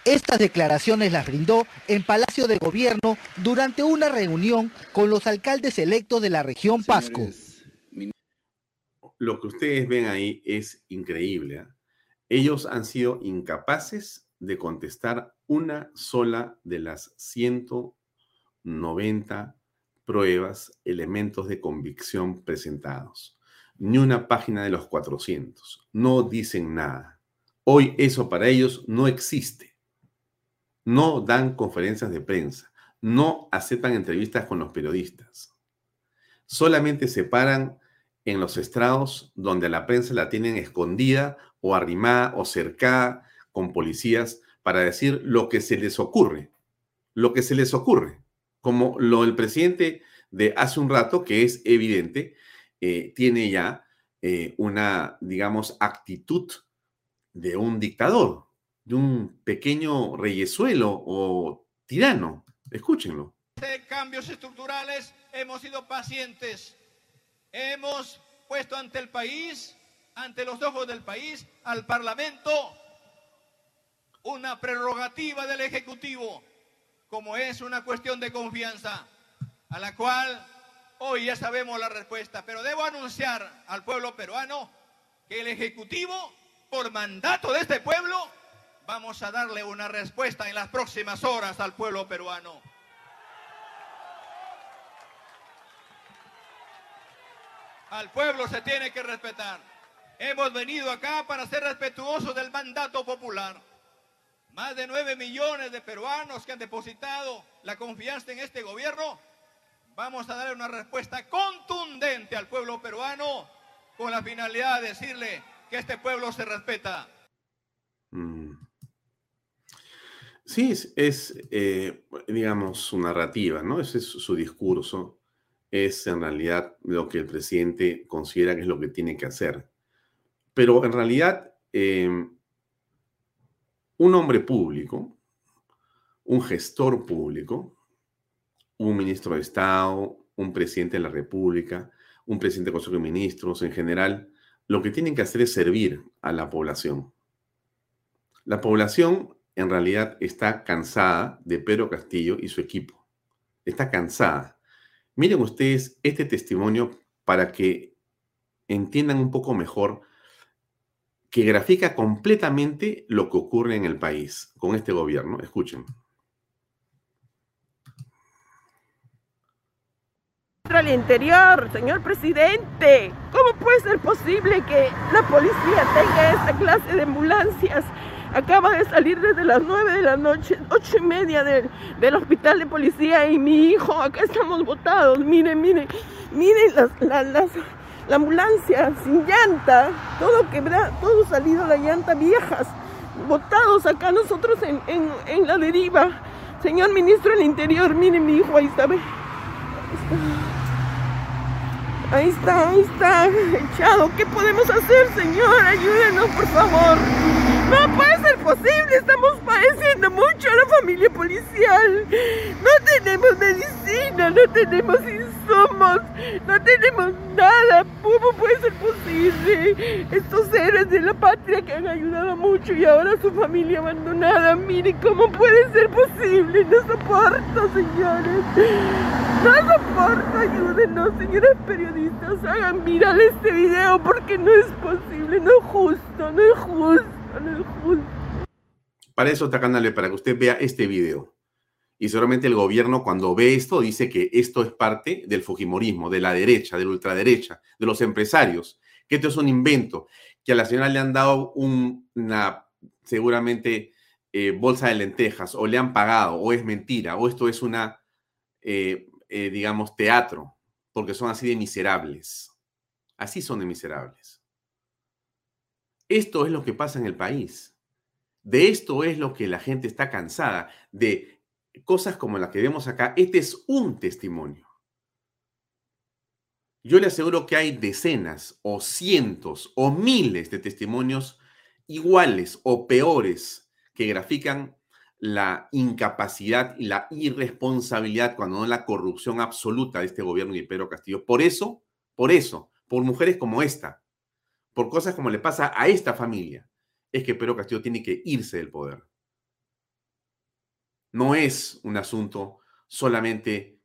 Estas declaraciones las brindó en Palacio de Gobierno durante una reunión con los alcaldes electos de la región Pasco. Lo que ustedes ven ahí es increíble. ¿eh? Ellos han sido incapaces de contestar una sola de las 190 pruebas, elementos de convicción presentados. Ni una página de los 400. No dicen nada. Hoy eso para ellos no existe. No dan conferencias de prensa. No aceptan entrevistas con los periodistas. Solamente se paran en los estrados donde la prensa la tienen escondida o arrimada o cercada con policías para decir lo que se les ocurre, lo que se les ocurre, como lo del presidente de hace un rato, que es evidente, eh, tiene ya eh, una, digamos, actitud de un dictador, de un pequeño reyesuelo o tirano. Escúchenlo. De cambios estructurales hemos sido pacientes, hemos puesto ante el país, ante los ojos del país, al Parlamento, una prerrogativa del Ejecutivo, como es una cuestión de confianza, a la cual hoy ya sabemos la respuesta, pero debo anunciar al pueblo peruano que el Ejecutivo, por mandato de este pueblo, vamos a darle una respuesta en las próximas horas al pueblo peruano. Al pueblo se tiene que respetar. Hemos venido acá para ser respetuosos del mandato popular. Más de 9 millones de peruanos que han depositado la confianza en este gobierno. Vamos a darle una respuesta contundente al pueblo peruano con la finalidad de decirle que este pueblo se respeta. Mm. Sí, es, eh, digamos, su narrativa, ¿no? Ese es su discurso. Es en realidad lo que el presidente considera que es lo que tiene que hacer. Pero en realidad, eh, un hombre público, un gestor público, un ministro de Estado, un presidente de la República, un presidente del Consejo de Ministros, en general, lo que tienen que hacer es servir a la población. La población en realidad está cansada de Pedro Castillo y su equipo. Está cansada. Miren ustedes este testimonio para que entiendan un poco mejor que grafica completamente lo que ocurre en el país con este gobierno. Escuchen. Al interior, señor presidente. ¿Cómo puede ser posible que la policía tenga esta clase de ambulancias? Acaba de salir desde las 9 de la noche, ocho y media del, del hospital de policía y mi hijo, acá estamos botados. Miren, miren, miren las, las, las la ambulancia sin llanta, todo quebrado, todo salido la llanta viejas, botados acá nosotros en, en, en la deriva. Señor ministro del Interior, miren mi hijo, ahí está. Ahí está, ahí está, echado. ¿Qué podemos hacer, señor? Ayúdenos, por favor. No puede ser posible, estamos padeciendo mucho a la familia policial. No tenemos medicina, no tenemos insumos, no tenemos nada. ¿Cómo puede ser posible? Estos héroes de la patria que han ayudado mucho y ahora su familia abandonada. Miren cómo puede ser posible. No soporto, señores. No soporto, ayúdenos, señores periodistas. Hagan mirar este video porque no es posible, no es justo, no es justo. Para eso está Canal para que usted vea este video. Y seguramente el gobierno cuando ve esto dice que esto es parte del Fujimorismo, de la derecha, de la ultraderecha, de los empresarios, que esto es un invento, que a la señora le han dado una, seguramente, eh, bolsa de lentejas, o le han pagado, o es mentira, o esto es una, eh, eh, digamos, teatro, porque son así de miserables. Así son de miserables. Esto es lo que pasa en el país. De esto es lo que la gente está cansada, de cosas como las que vemos acá. Este es un testimonio. Yo le aseguro que hay decenas o cientos o miles de testimonios iguales o peores que grafican la incapacidad y la irresponsabilidad, cuando no la corrupción absoluta de este gobierno de Pedro Castillo. Por eso, por eso, por mujeres como esta, por cosas como le pasa a esta familia, es que Pedro Castillo tiene que irse del poder. No es un asunto solamente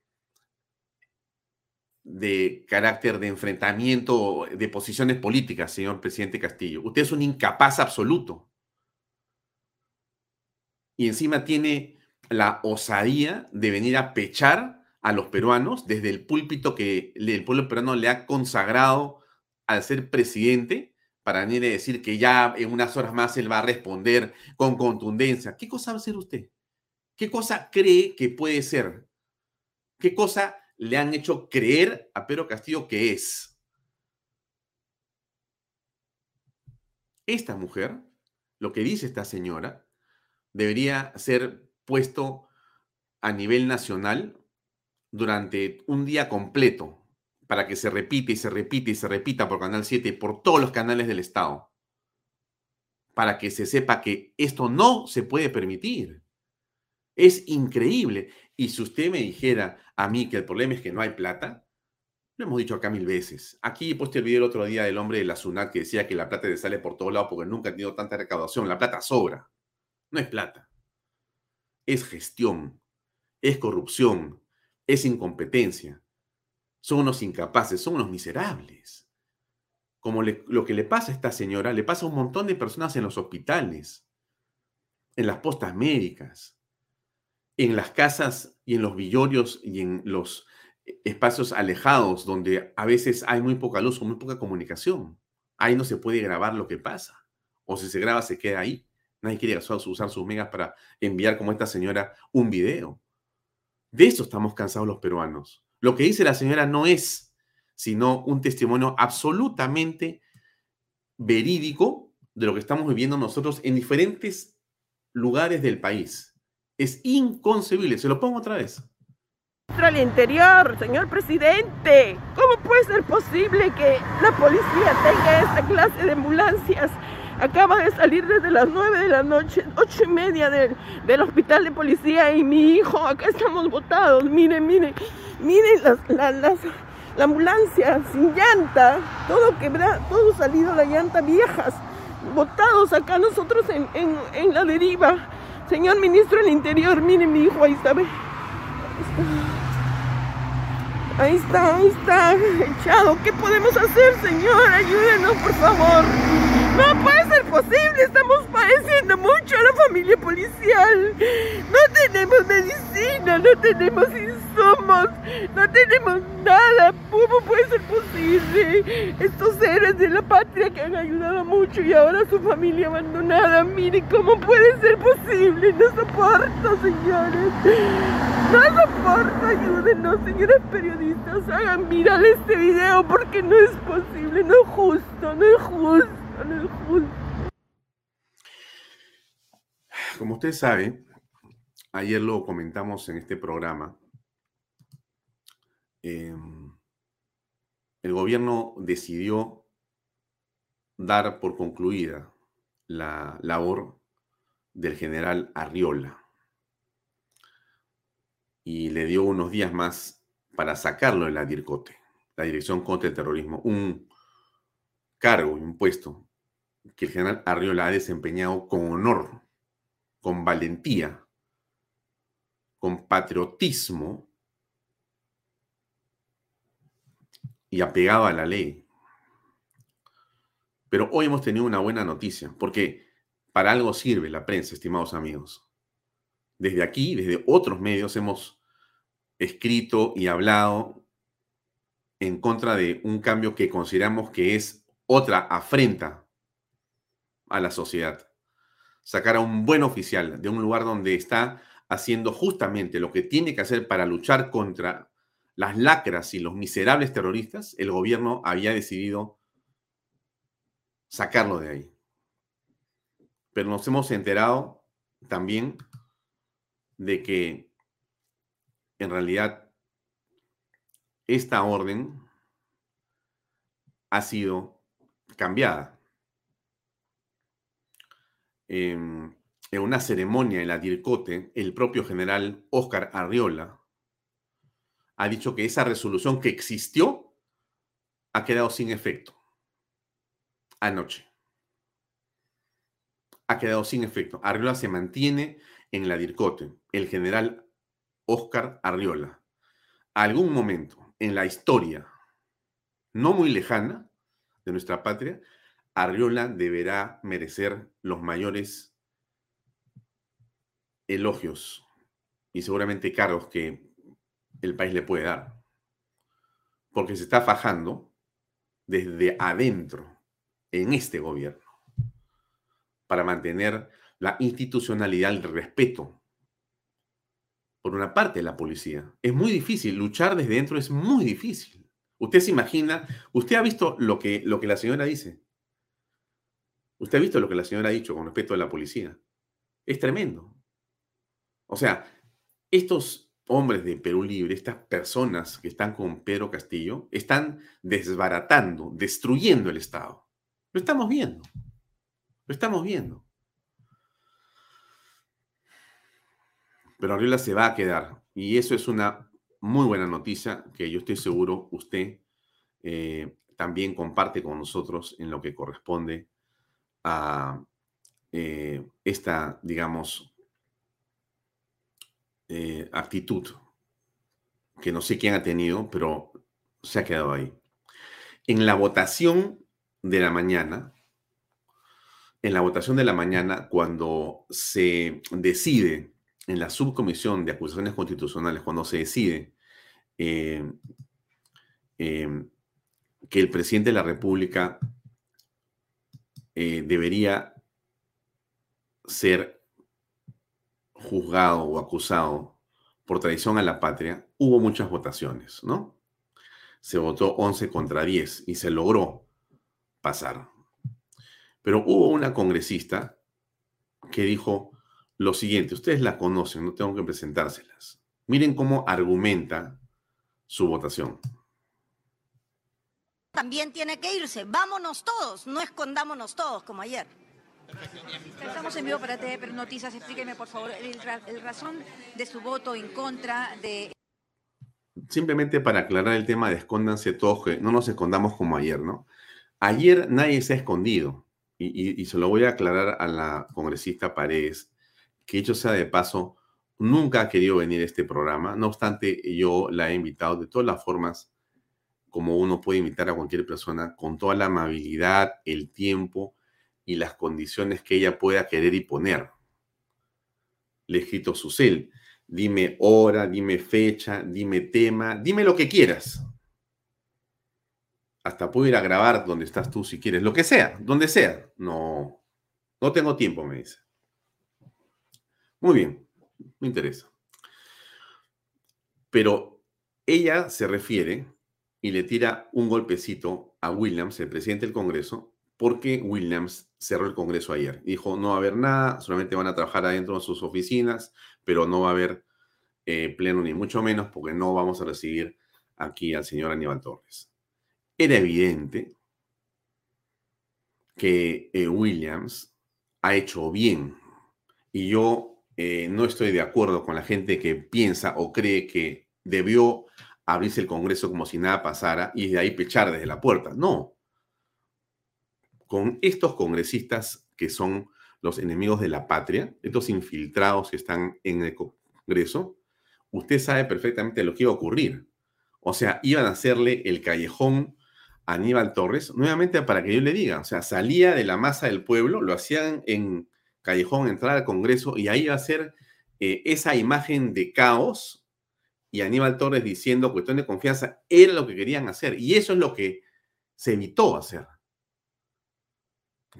de carácter de enfrentamiento de posiciones políticas, señor presidente Castillo. Usted es un incapaz absoluto. Y encima tiene la osadía de venir a pechar a los peruanos desde el púlpito que el pueblo peruano le ha consagrado al ser presidente para venir a decir que ya en unas horas más él va a responder con contundencia. ¿Qué cosa va a hacer usted? ¿Qué cosa cree que puede ser? ¿Qué cosa le han hecho creer a Pedro Castillo que es? Esta mujer, lo que dice esta señora, debería ser puesto a nivel nacional durante un día completo, para que se repite y se repite y se repita por Canal 7 y por todos los canales del Estado, para que se sepa que esto no se puede permitir. Es increíble. Y si usted me dijera a mí que el problema es que no hay plata, lo hemos dicho acá mil veces. Aquí he puesto el video el otro día del hombre de la SUNAT que decía que la plata le sale por todos lados porque nunca ha tenido tanta recaudación. La plata sobra. No es plata. Es gestión. Es corrupción. Es incompetencia son unos incapaces, son unos miserables. Como lo que le pasa a esta señora, le pasa a un montón de personas en los hospitales, en las postas médicas, en las casas y en los villorios y en los espacios alejados donde a veces hay muy poca luz o muy poca comunicación. Ahí no se puede grabar lo que pasa. O si se graba, se queda ahí. Nadie quiere usar sus megas para enviar como esta señora un video. De eso estamos cansados los peruanos. Lo que dice la señora no es sino un testimonio absolutamente verídico de lo que estamos viviendo nosotros en diferentes lugares del país. Es inconcebible, se lo pongo otra vez. Al interior, señor presidente, ¿cómo puede ser posible que la policía tenga esta clase de ambulancias? Acaba de salir desde las 9 de la noche, ocho y media del, del hospital de policía y mi hijo, acá estamos botados. Miren, miren, Miren las, las, la ambulancia sin llanta, todo quebrado, todo salido la llanta viejas, botados acá nosotros en, en, en, la deriva. Señor ministro del Interior, miren mi hijo, ahí está, ve. Ahí está, ahí está, echado. ¿Qué podemos hacer, señor? Ayúdenos, por favor. No puede ser posible, estamos padeciendo mucho a la familia policial. No tenemos medicina, no tenemos insumos, no tenemos nada. ¿Cómo puede ser posible? Estos héroes de la patria que han ayudado mucho y ahora su familia abandonada. Miren cómo puede ser posible. No soporto, señores. No soporto, ayúdenos, señores periodistas. Hagan mirar este video porque no es posible, no es justo, no es justo. Como usted sabe, ayer lo comentamos en este programa, em, el gobierno decidió dar por concluida la labor del general Arriola y le dio unos días más para sacarlo de la DIRCOTE, la Dirección contra el Terrorismo, un cargo un puesto que el general Arriola ha desempeñado con honor, con valentía, con patriotismo y apegado a la ley. Pero hoy hemos tenido una buena noticia, porque para algo sirve la prensa, estimados amigos. Desde aquí, desde otros medios, hemos escrito y hablado en contra de un cambio que consideramos que es otra afrenta a la sociedad. Sacar a un buen oficial de un lugar donde está haciendo justamente lo que tiene que hacer para luchar contra las lacras y los miserables terroristas, el gobierno había decidido sacarlo de ahí. Pero nos hemos enterado también de que en realidad esta orden ha sido cambiada. En, una ceremonia en la DIRCOTE, el propio general Oscar Arriola ha dicho que esa resolución que existió ha quedado sin efecto anoche. Ha quedado sin efecto. Arriola se mantiene en la DIRCOTE. El general Oscar Arriola. Algún momento en la historia no muy lejana, de nuestra patria, Arriola deberá merecer los mayores elogios y seguramente cargos que el país le puede dar. Porque se está fajando desde adentro en este gobierno para mantener la institucionalidad, el respeto. Por una parte, la policía. Es muy difícil, luchar desde dentro es muy difícil. Usted se imagina, usted ha visto lo que, lo que la señora dice. Usted ha visto lo que la señora ha dicho con respecto a la policía. Es tremendo. O sea, estos hombres de Perú Libre, estas personas que están con Pedro Castillo, están desbaratando, destruyendo el Estado. Lo estamos viendo. Lo estamos viendo. Pero Arriola se va a quedar. Y eso es una muy buena noticia que yo estoy seguro usted eh, también comparte con nosotros en lo que corresponde a eh, esta, digamos, eh, actitud que no sé quién ha tenido, pero se ha quedado ahí. En la votación de la mañana, en la votación de la mañana, cuando se decide en la subcomisión de acusaciones constitucionales, cuando se decide eh, em, que el presidente de la República eh, debería ser juzgado o acusado por traición a la patria, hubo muchas votaciones, ¿no? Se votó 11 contra 10 y se logró pasar. Pero hubo una congresista que dijo lo siguiente, ustedes la conocen, no tengo que presentárselas. Miren cómo argumenta su votación. También tiene que irse. Vámonos todos, no escondámonos todos como ayer. Estamos en vivo para TV Noticias. Explíqueme, por favor, el, razón de su voto en contra de... Simplemente para aclarar el tema de escóndanse todos, que no nos escondamos como ayer, ¿no? Ayer nadie se ha escondido, y, y se lo voy a aclarar a la congresista Paredes, que hecho sea de paso, nunca ha querido venir a este programa. No obstante, yo la he invitado de todas las formas como uno puede invitar a cualquier persona, con toda la amabilidad, el tiempo y las condiciones que ella pueda querer y poner. Le he escrito su cel. Dime hora, dime fecha, dime tema, dime lo que quieras. Hasta puedo ir a grabar donde estás tú si quieres, lo que sea, donde sea. No, no tengo tiempo, me dice. Muy bien, me interesa. Pero ella se refiere y le tira un golpecito a Williams, el presidente del Congreso, porque Williams cerró el Congreso ayer. Dijo, no va a haber nada, solamente van a trabajar adentro de sus oficinas, pero no va a haber eh, pleno ni mucho menos porque no vamos a recibir aquí al señor Aníbal Torres. Era evidente que eh, Williams ha hecho bien y yo eh, no estoy de acuerdo con la gente que piensa o cree que debió abrirse el Congreso como si nada pasara y de ahí pechar desde la puerta. No. Con estos congresistas que son los enemigos de la patria, estos infiltrados que están en el Congreso, usted sabe perfectamente lo que iba a ocurrir. O sea, iban a hacerle el callejón a Aníbal Torres, nuevamente para que yo le diga, o sea, salía de la masa del pueblo, lo hacían en callejón, entrar al Congreso y ahí iba a ser eh, esa imagen de caos y Aníbal Torres diciendo cuestión de confianza, era lo que querían hacer. Y eso es lo que se evitó hacer.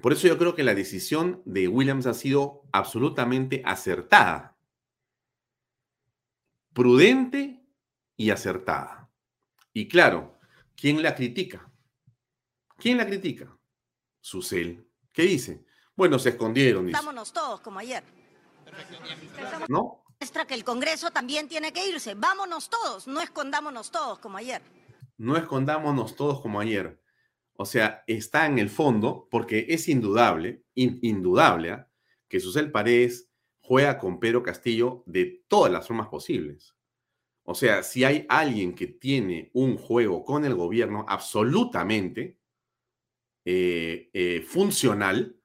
Por eso yo creo que la decisión de Williams ha sido absolutamente acertada. Prudente y acertada. Y claro, ¿quién la critica? ¿Quién la critica? Susel. ¿Qué dice? Bueno, se escondieron. Vámonos todos como ayer. ¿No? Muestra que el Congreso también tiene que irse. Vámonos todos, no escondámonos todos como ayer. No escondámonos todos como ayer. O sea, está en el fondo, porque es indudable, indudable, ¿ah? que Susel Paredes juega con Pedro Castillo de todas las formas posibles. O sea, si hay alguien que tiene un juego con el gobierno absolutamente eh, eh, funcional,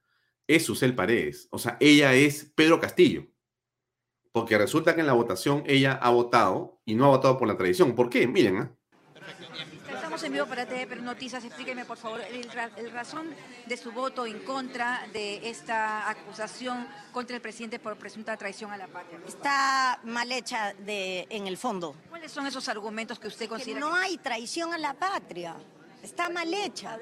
es Susel Paredes. O sea, ella es Pedro Castillo porque resulta que en la votación ella ha votado y no ha votado por la tradición. ¿Por qué? Miren. ¿eh? Estamos en vivo para TVP Noticias. Explíqueme, por favor, el, razón de su voto en contra de esta acusación contra el presidente por presunta traición a la patria. Está mal hecha de, en el fondo. ¿Cuáles son esos argumentos que usted considera? Que no hay traición a la patria. Está mal hecha.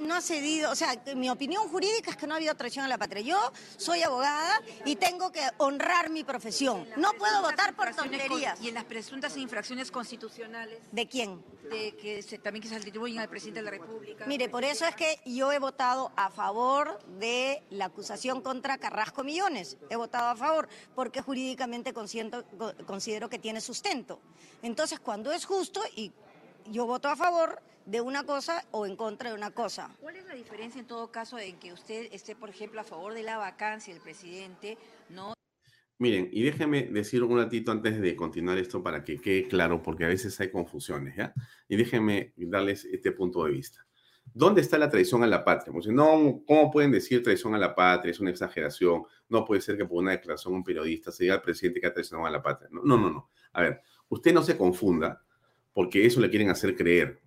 no, ha cedido, o sea, mi opinión jurídica es que no ha habido traición a la patria. Yo soy abogada y tengo que honrar mi profesión. No puedo votar por tonterías. ¿Y en las presuntas infracciones constitucionales? ¿De quién? De que también que se atribuyen al presidente de la República. Mire, por eso es que yo he votado a favor de la acusación contra Carrasco Millones. He votado a favor porque jurídicamente considero que tiene sustento. Entonces, cuando es justo y yo voto a favor de una cosa o en contra de una cosa. ¿Cuál es la diferencia en todo caso en que usted esté, por ejemplo, a favor de la vacancia del presidente, no? Miren, y déjenme decir un ratito antes de continuar esto para que quede claro, porque a veces hay confusiones, ¿ya? Y déjenme darles este punto de vista. ¿Dónde está la traición a la patria? Pues, no, ¿cómo pueden decir traición a la patria? Es una exageración. No puede ser que por una declaración un periodista se diga al presidente que ha traicionado a la patria. No, no, no. no. A ver, usted no se confunda, porque eso le quieren hacer creer.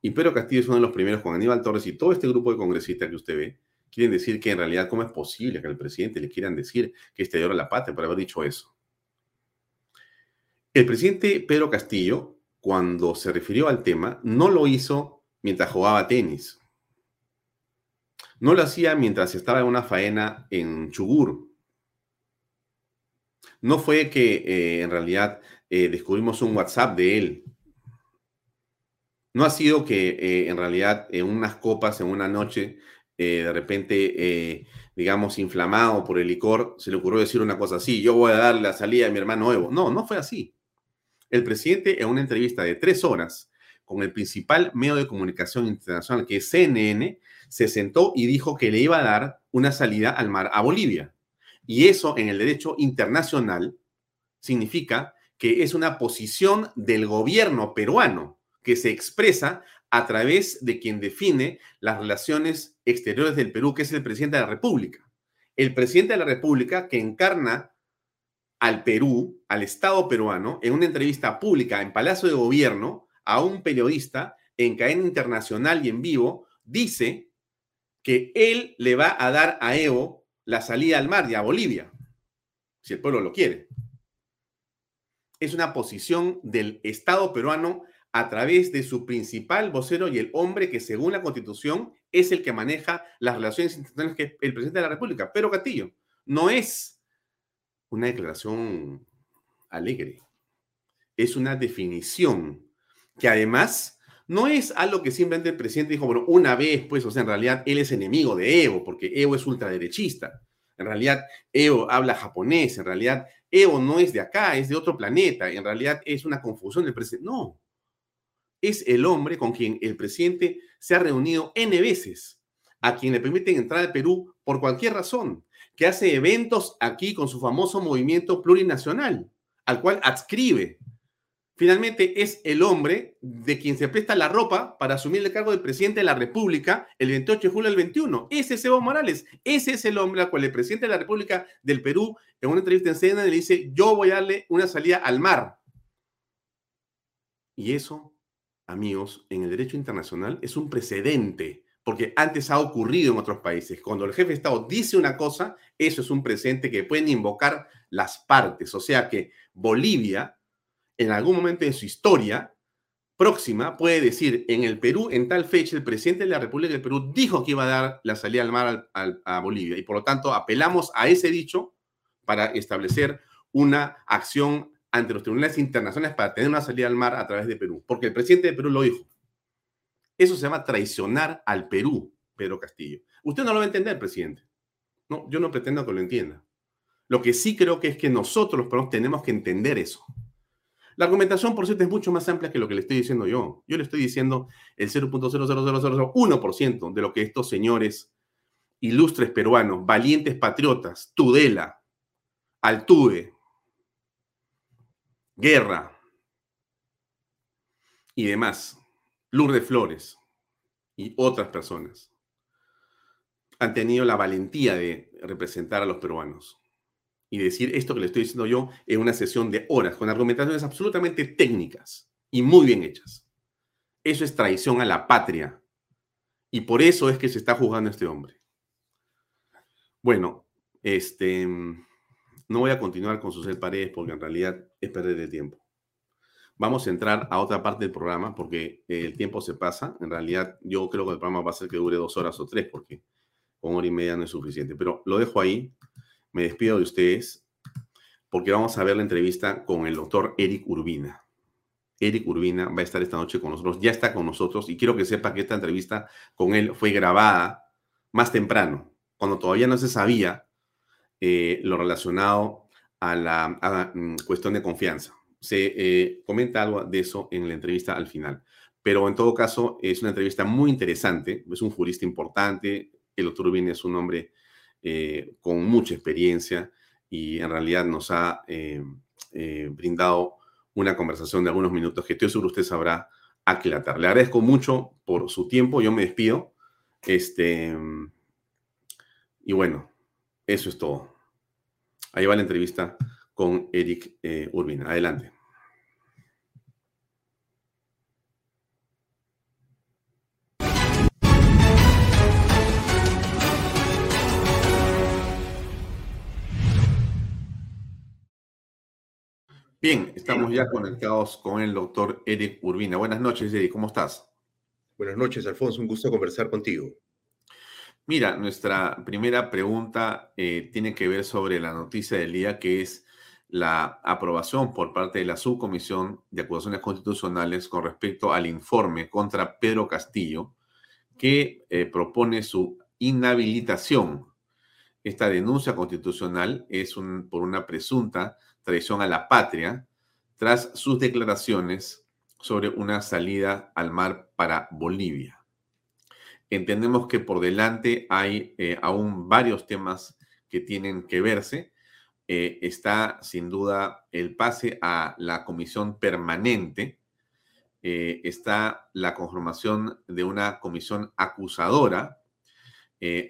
Y Pedro Castillo es uno de los primeros con Aníbal Torres y todo este grupo de congresistas que usted ve, quieren decir que en realidad, ¿cómo es posible que al presidente le quieran decir que este a la patria por haber dicho eso? El presidente Pedro Castillo, cuando se refirió al tema, no lo hizo mientras jugaba tenis. No lo hacía mientras estaba en una faena en Chugur. No fue que eh, en realidad eh, descubrimos un WhatsApp de él no ha sido que eh, en realidad en unas copas, en una noche, eh, de repente, eh, digamos, inflamado por el licor, se le ocurrió decir una cosa así, yo voy a darle la salida a mi hermano Evo. No, no fue así. El presidente en una entrevista de tres horas con el principal medio de comunicación internacional, que es CNN, se sentó y dijo que le iba a dar una salida al mar a Bolivia. Y eso en el derecho internacional significa que es una posición del gobierno peruano que se expresa a través de quien define las relaciones exteriores del Perú, que es el presidente de la República. El presidente de la República que encarna al Perú, al Estado peruano, en una entrevista pública en Palacio de Gobierno a un periodista en cadena internacional y en vivo, dice que él le va a dar a Evo la salida al mar y a Bolivia, si el pueblo lo quiere. Es una posición del Estado peruano a través de su principal vocero y el hombre que según la constitución es el que maneja las relaciones internacionales, que es el presidente de la República, Pedro Castillo. No es una declaración alegre, es una definición que además no es algo que simplemente el presidente dijo, bueno, una vez, pues, o sea, en realidad él es enemigo de Evo, porque Evo es ultraderechista. En realidad, Evo habla japonés, en realidad, Evo no es de acá, es de otro planeta, en realidad es una confusión del presidente. No, es el hombre con quien el presidente se ha reunido N veces, a quien le permiten entrar al Perú por cualquier razón, que hace eventos aquí con su famoso movimiento plurinacional, al cual adscribe. Finalmente es el hombre de quien se presta la ropa para asumir el cargo de presidente de la República el 28 de julio del 21. Ese es Evo Morales. Ese es el hombre al cual el presidente de la República del Perú, en una entrevista en CNN, le dice, yo voy a darle una salida al mar. Y eso amigos, en el derecho internacional es un precedente, porque antes ha ocurrido en otros países. Cuando el jefe de Estado dice una cosa, eso es un precedente que pueden invocar las partes. O sea que Bolivia, en algún momento de su historia próxima, puede decir, en el Perú, en tal fecha, el presidente de la República del Perú dijo que iba a dar la salida al mar a Bolivia. Y por lo tanto, apelamos a ese dicho para establecer una acción ante los tribunales internacionales para tener una salida al mar a través de Perú, porque el presidente de Perú lo dijo. Eso se llama traicionar al Perú, Pedro Castillo. Usted no lo va a entender, presidente. No, yo no pretendo que lo entienda. Lo que sí creo que es que nosotros los peruanos tenemos que entender eso. La argumentación, por cierto, es mucho más amplia que lo que le estoy diciendo yo. Yo le estoy diciendo el 0.00001% de lo que estos señores ilustres peruanos, valientes patriotas, Tudela, Altuve, Guerra y demás, Lourdes Flores y otras personas han tenido la valentía de representar a los peruanos y decir esto que le estoy diciendo yo en una sesión de horas, con argumentaciones absolutamente técnicas y muy bien hechas. Eso es traición a la patria. Y por eso es que se está juzgando a este hombre. Bueno, este, no voy a continuar con Susel Paredes porque en realidad es perder el tiempo. Vamos a entrar a otra parte del programa porque el tiempo se pasa. En realidad yo creo que el programa va a ser que dure dos horas o tres porque con hora y media no es suficiente. Pero lo dejo ahí. Me despido de ustedes porque vamos a ver la entrevista con el doctor Eric Urbina. Eric Urbina va a estar esta noche con nosotros, ya está con nosotros y quiero que sepa que esta entrevista con él fue grabada más temprano, cuando todavía no se sabía eh, lo relacionado a la mm, cuestión de confianza. Se eh, comenta algo de eso en la entrevista al final. Pero en todo caso, es una entrevista muy interesante. Es un jurista importante. El doctor Rubin es un hombre eh, con mucha experiencia y en realidad nos ha brindado una conversación de algunos minutos que estoy seguro usted sabrá aclatar. Le agradezco mucho por su tiempo. Yo me despido. Este, y bueno, eso es todo. Ahí va la entrevista con Eric eh, Urbina. Adelante. Bien, estamos ya conectados con el doctor Eric Urbina. Buenas noches, Eric, ¿cómo estás? Buenas noches, Alfonso, un gusto conversar contigo. Mira, nuestra primera pregunta eh, tiene que ver sobre la noticia del día, que es la aprobación por parte de la Subcomisión de Acusaciones Constitucionales con respecto al informe contra Pedro Castillo, que eh, propone su inhabilitación. Esta denuncia constitucional es por una presunta traición a la patria tras sus declaraciones sobre una salida al mar para Bolivia. Entendemos que por delante hay eh, aún varios temas que tienen que verse. Eh, está sin duda el pase a la comisión permanente. Eh, está la conformación de una comisión acusadora.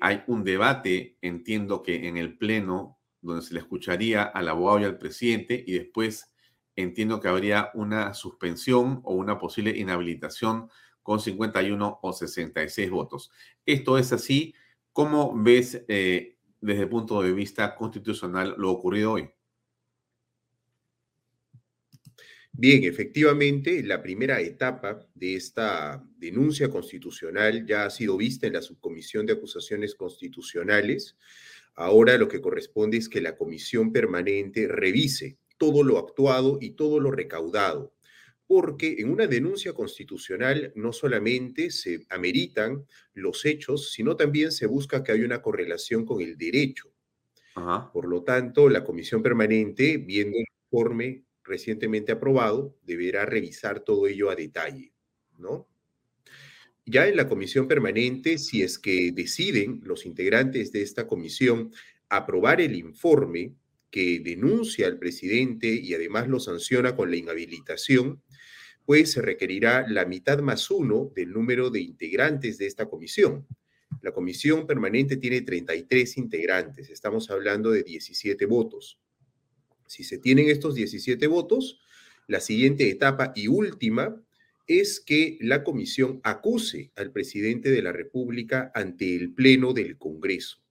hay un debate, entiendo que en el Pleno, donde se le escucharía al abogado y al presidente y después entiendo que habría una suspensión o una posible inhabilitación con 51 o 66 votos. Esto es así ¿Cómo ves eh, desde el punto de vista constitucional lo ocurrido hoy? Bien, efectivamente, la primera etapa de esta denuncia constitucional ya ha sido vista en la Subcomisión de Acusaciones Constitucionales. Ahora lo que corresponde es que la comisión permanente revise todo lo actuado y todo lo recaudado, porque en una denuncia constitucional no solamente se ameritan los hechos, sino también se busca que haya una correlación con el derecho. Por lo tanto, la comisión permanente, viendo el informe recientemente aprobado, deberá revisar todo ello a detalle, ¿no? Ya en la comisión permanente, si es que deciden los integrantes de esta comisión aprobar el informe que denuncia al presidente y además lo sanciona con la inhabilitación, pues se requerirá la mitad más uno del número de integrantes de esta comisión. La comisión permanente tiene 33 integrantes, estamos hablando de 17 votos. Si se tienen estos 17 votos, la siguiente etapa y última es que la comisión acuse al presidente de la República ante el Pleno del Congreso.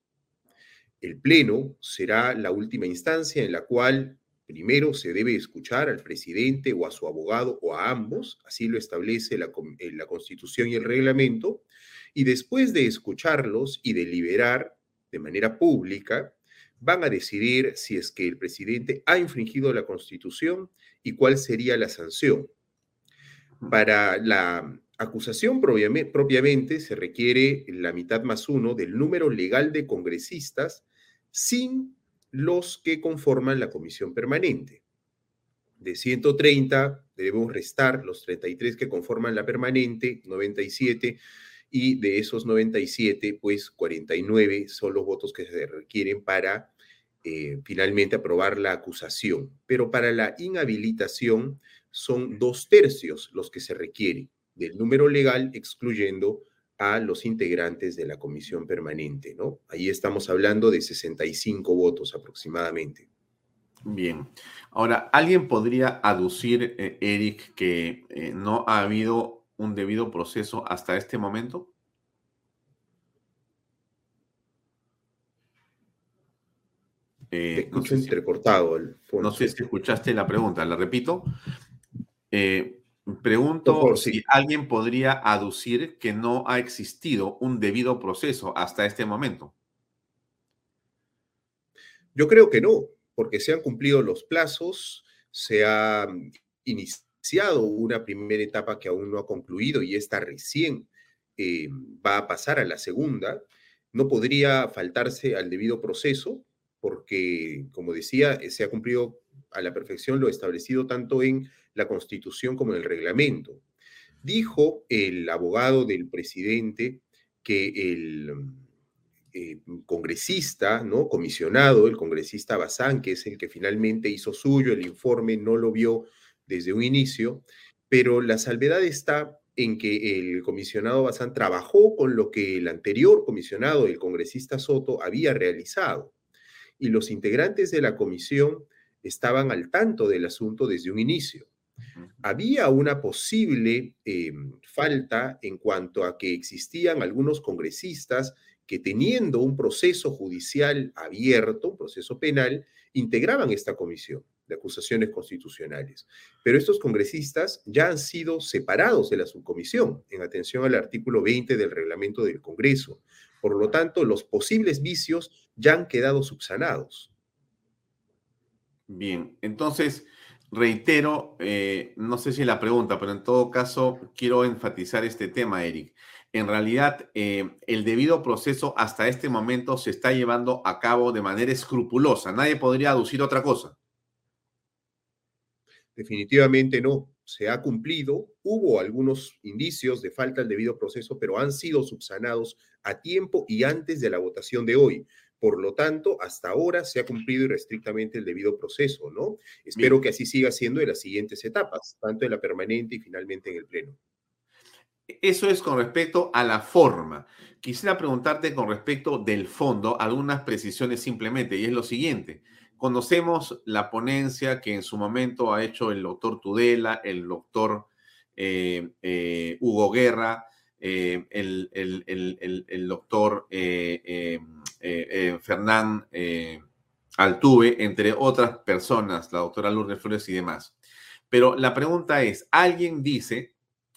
El Pleno será la última instancia en la cual primero se debe escuchar al presidente o a su abogado o a ambos, así lo establece la, eh, la Constitución y el reglamento, y después de escucharlos y deliberar de manera pública, van a decidir si es que el presidente ha infringido la Constitución y cuál sería la sanción. Para la acusación propiamente se requiere la mitad más uno del número legal de congresistas sin los que conforman la comisión permanente. De 130 debemos restar los 33 que conforman la permanente, 97, y de esos 97, pues 49 son los votos que se requieren para eh, finalmente aprobar la acusación. Pero para la inhabilitación son dos tercios los que se requieren del número legal, excluyendo a los integrantes de la comisión permanente, ¿no? Ahí estamos hablando de 65 votos aproximadamente. Bien. Ahora, ¿alguien podría aducir, eh, Eric, que eh, no ha habido un debido proceso hasta este momento? Eh, no sé entrecortado. no sé si escuchaste la pregunta, la repito. Eh, pregunto si alguien podría aducir que no ha existido un debido proceso hasta este momento. Yo creo que no, porque se han cumplido los plazos, se ha iniciado una primera etapa que aún no ha concluido y esta recién eh, va a pasar a la segunda. No podría faltarse al debido proceso porque, como decía, se ha cumplido a la perfección lo establecido tanto en la Constitución como el reglamento. Dijo el abogado del presidente que el eh, congresista, ¿no? Comisionado, el congresista Bazán, que es el que finalmente hizo suyo el informe, no lo vio desde un inicio, pero la salvedad está en que el comisionado Bazán trabajó con lo que el anterior comisionado, el congresista Soto, había realizado y los integrantes de la comisión estaban al tanto del asunto desde un inicio. Había una posible eh, falta en cuanto a que existían algunos congresistas que teniendo un proceso judicial abierto, un proceso penal, integraban esta comisión de acusaciones constitucionales. Pero estos congresistas ya han sido separados de la subcomisión en atención al artículo 20 del reglamento del Congreso. Por lo tanto, los posibles vicios ya han quedado subsanados. Bien, entonces reitero, eh, no sé si la pregunta, pero en todo caso quiero enfatizar este tema, Eric. En realidad, eh, el debido proceso hasta este momento se está llevando a cabo de manera escrupulosa. Nadie podría aducir otra cosa. Definitivamente no. Se ha cumplido. Hubo algunos indicios de falta del debido proceso, pero han sido subsanados a tiempo y antes de la votación de hoy. Por lo tanto, hasta ahora se ha cumplido irrestrictamente el debido proceso, ¿no? Espero que así siga siendo en las siguientes etapas, tanto en la permanente y finalmente en el Pleno. Eso es con respecto a la forma. Quisiera preguntarte con respecto del fondo algunas precisiones simplemente, y es lo siguiente. Conocemos la ponencia que en su momento ha hecho el doctor Tudela, el doctor eh, eh, Hugo Guerra, eh, el, doctor eh, eh, Fernán Altuve, entre otras personas, la doctora Lourdes Flores y demás. Pero la pregunta es, ¿alguien dice,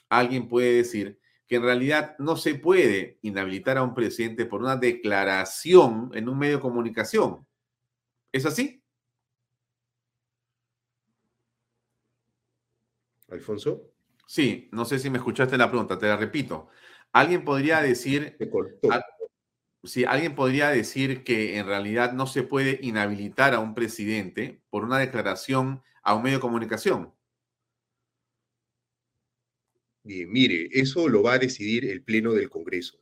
alguien puede decir que en realidad no se puede inhabilitar a un presidente por una declaración en un medio de comunicación? ¿Es así? Alfonso. Sí, no sé si me escuchaste la pregunta, te la repito. Alguien podría decir, si alguien podría decir que en realidad no se puede inhabilitar a un presidente por una declaración a un medio de comunicación. Bien, mire, eso lo va a decidir el Pleno del Congreso.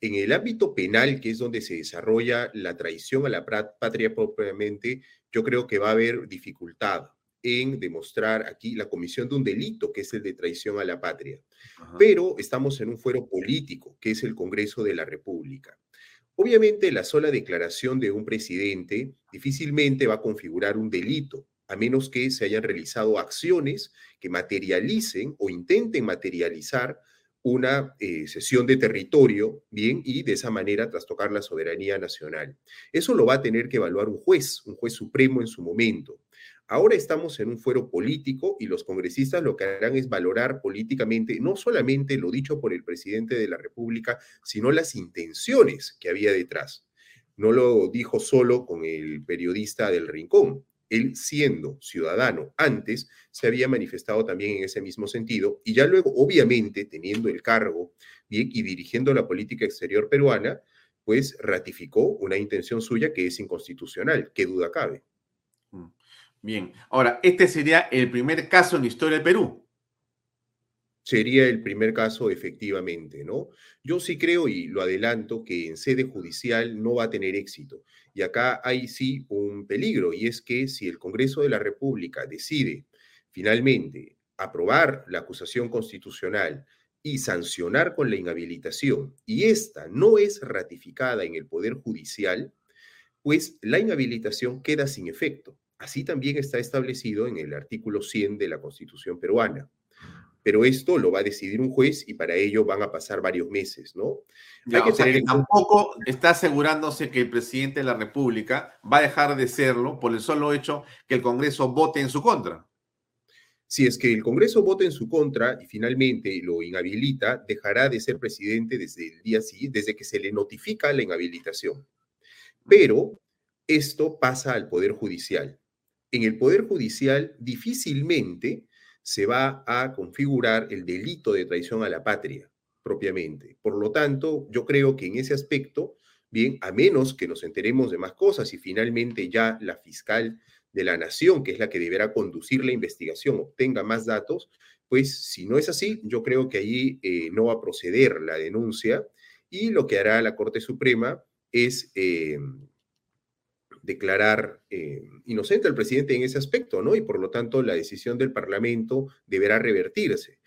En el ámbito penal, que es donde se desarrolla la traición a la patria propiamente, yo creo que va a haber dificultad en demostrar aquí la comisión de un delito, que es el de traición a la patria. Pero estamos en un fuero político, que es el Congreso de la República. Obviamente, la sola declaración de un presidente difícilmente va a configurar un delito, a menos que se hayan realizado acciones que materialicen o intenten materializar una eh, cesión de territorio, bien, y de esa manera trastocar la soberanía nacional. Eso lo va a tener que evaluar un juez, un juez supremo en su momento. Ahora estamos en un fuero político y los congresistas lo que harán es valorar políticamente no solamente lo dicho por el presidente de la República, sino las intenciones que había detrás. No lo dijo solo con el periodista del Rincón. Él, siendo ciudadano antes, se había manifestado también en ese mismo sentido y ya luego, obviamente, teniendo el cargo y dirigiendo la política exterior peruana, pues ratificó una intención suya que es inconstitucional, qué duda cabe. Bien, ahora, este sería el primer caso en la historia del Perú. Sería el primer caso, efectivamente, ¿no? Yo sí creo, y lo adelanto, que en sede judicial no va a tener éxito. Y acá hay sí un peligro, y es que si el Congreso de la República decide finalmente aprobar la acusación constitucional y sancionar con la inhabilitación, y esta no es ratificada en el Poder Judicial, pues la inhabilitación queda sin efecto. Así también está establecido en el artículo 100 de la Constitución peruana. Pero esto lo va a decidir un juez y para ello van a pasar varios meses, ¿no? Hay que tampoco está asegurándose que el presidente de la República va a dejar de serlo por el solo hecho que el Congreso vote en su contra. Si es que el Congreso vota en su contra y finalmente lo inhabilita, dejará de ser presidente desde el día siguiente, desde que se le notifica la inhabilitación. Pero esto pasa al Poder Judicial en el Poder Judicial difícilmente se va a configurar el delito de traición a la patria propiamente. Por lo tanto, yo creo que en ese aspecto, bien, a menos que nos enteremos de más cosas y finalmente ya la fiscal de la nación, que es la que deberá conducir la investigación, obtenga más datos, pues si no es así, yo creo que allí eh, no va a proceder la denuncia y lo que hará la Corte Suprema es eh, declarar eh, inocente al presidente en ese aspecto, ¿no? Y por lo tanto la decisión del Parlamento deberá revertirse.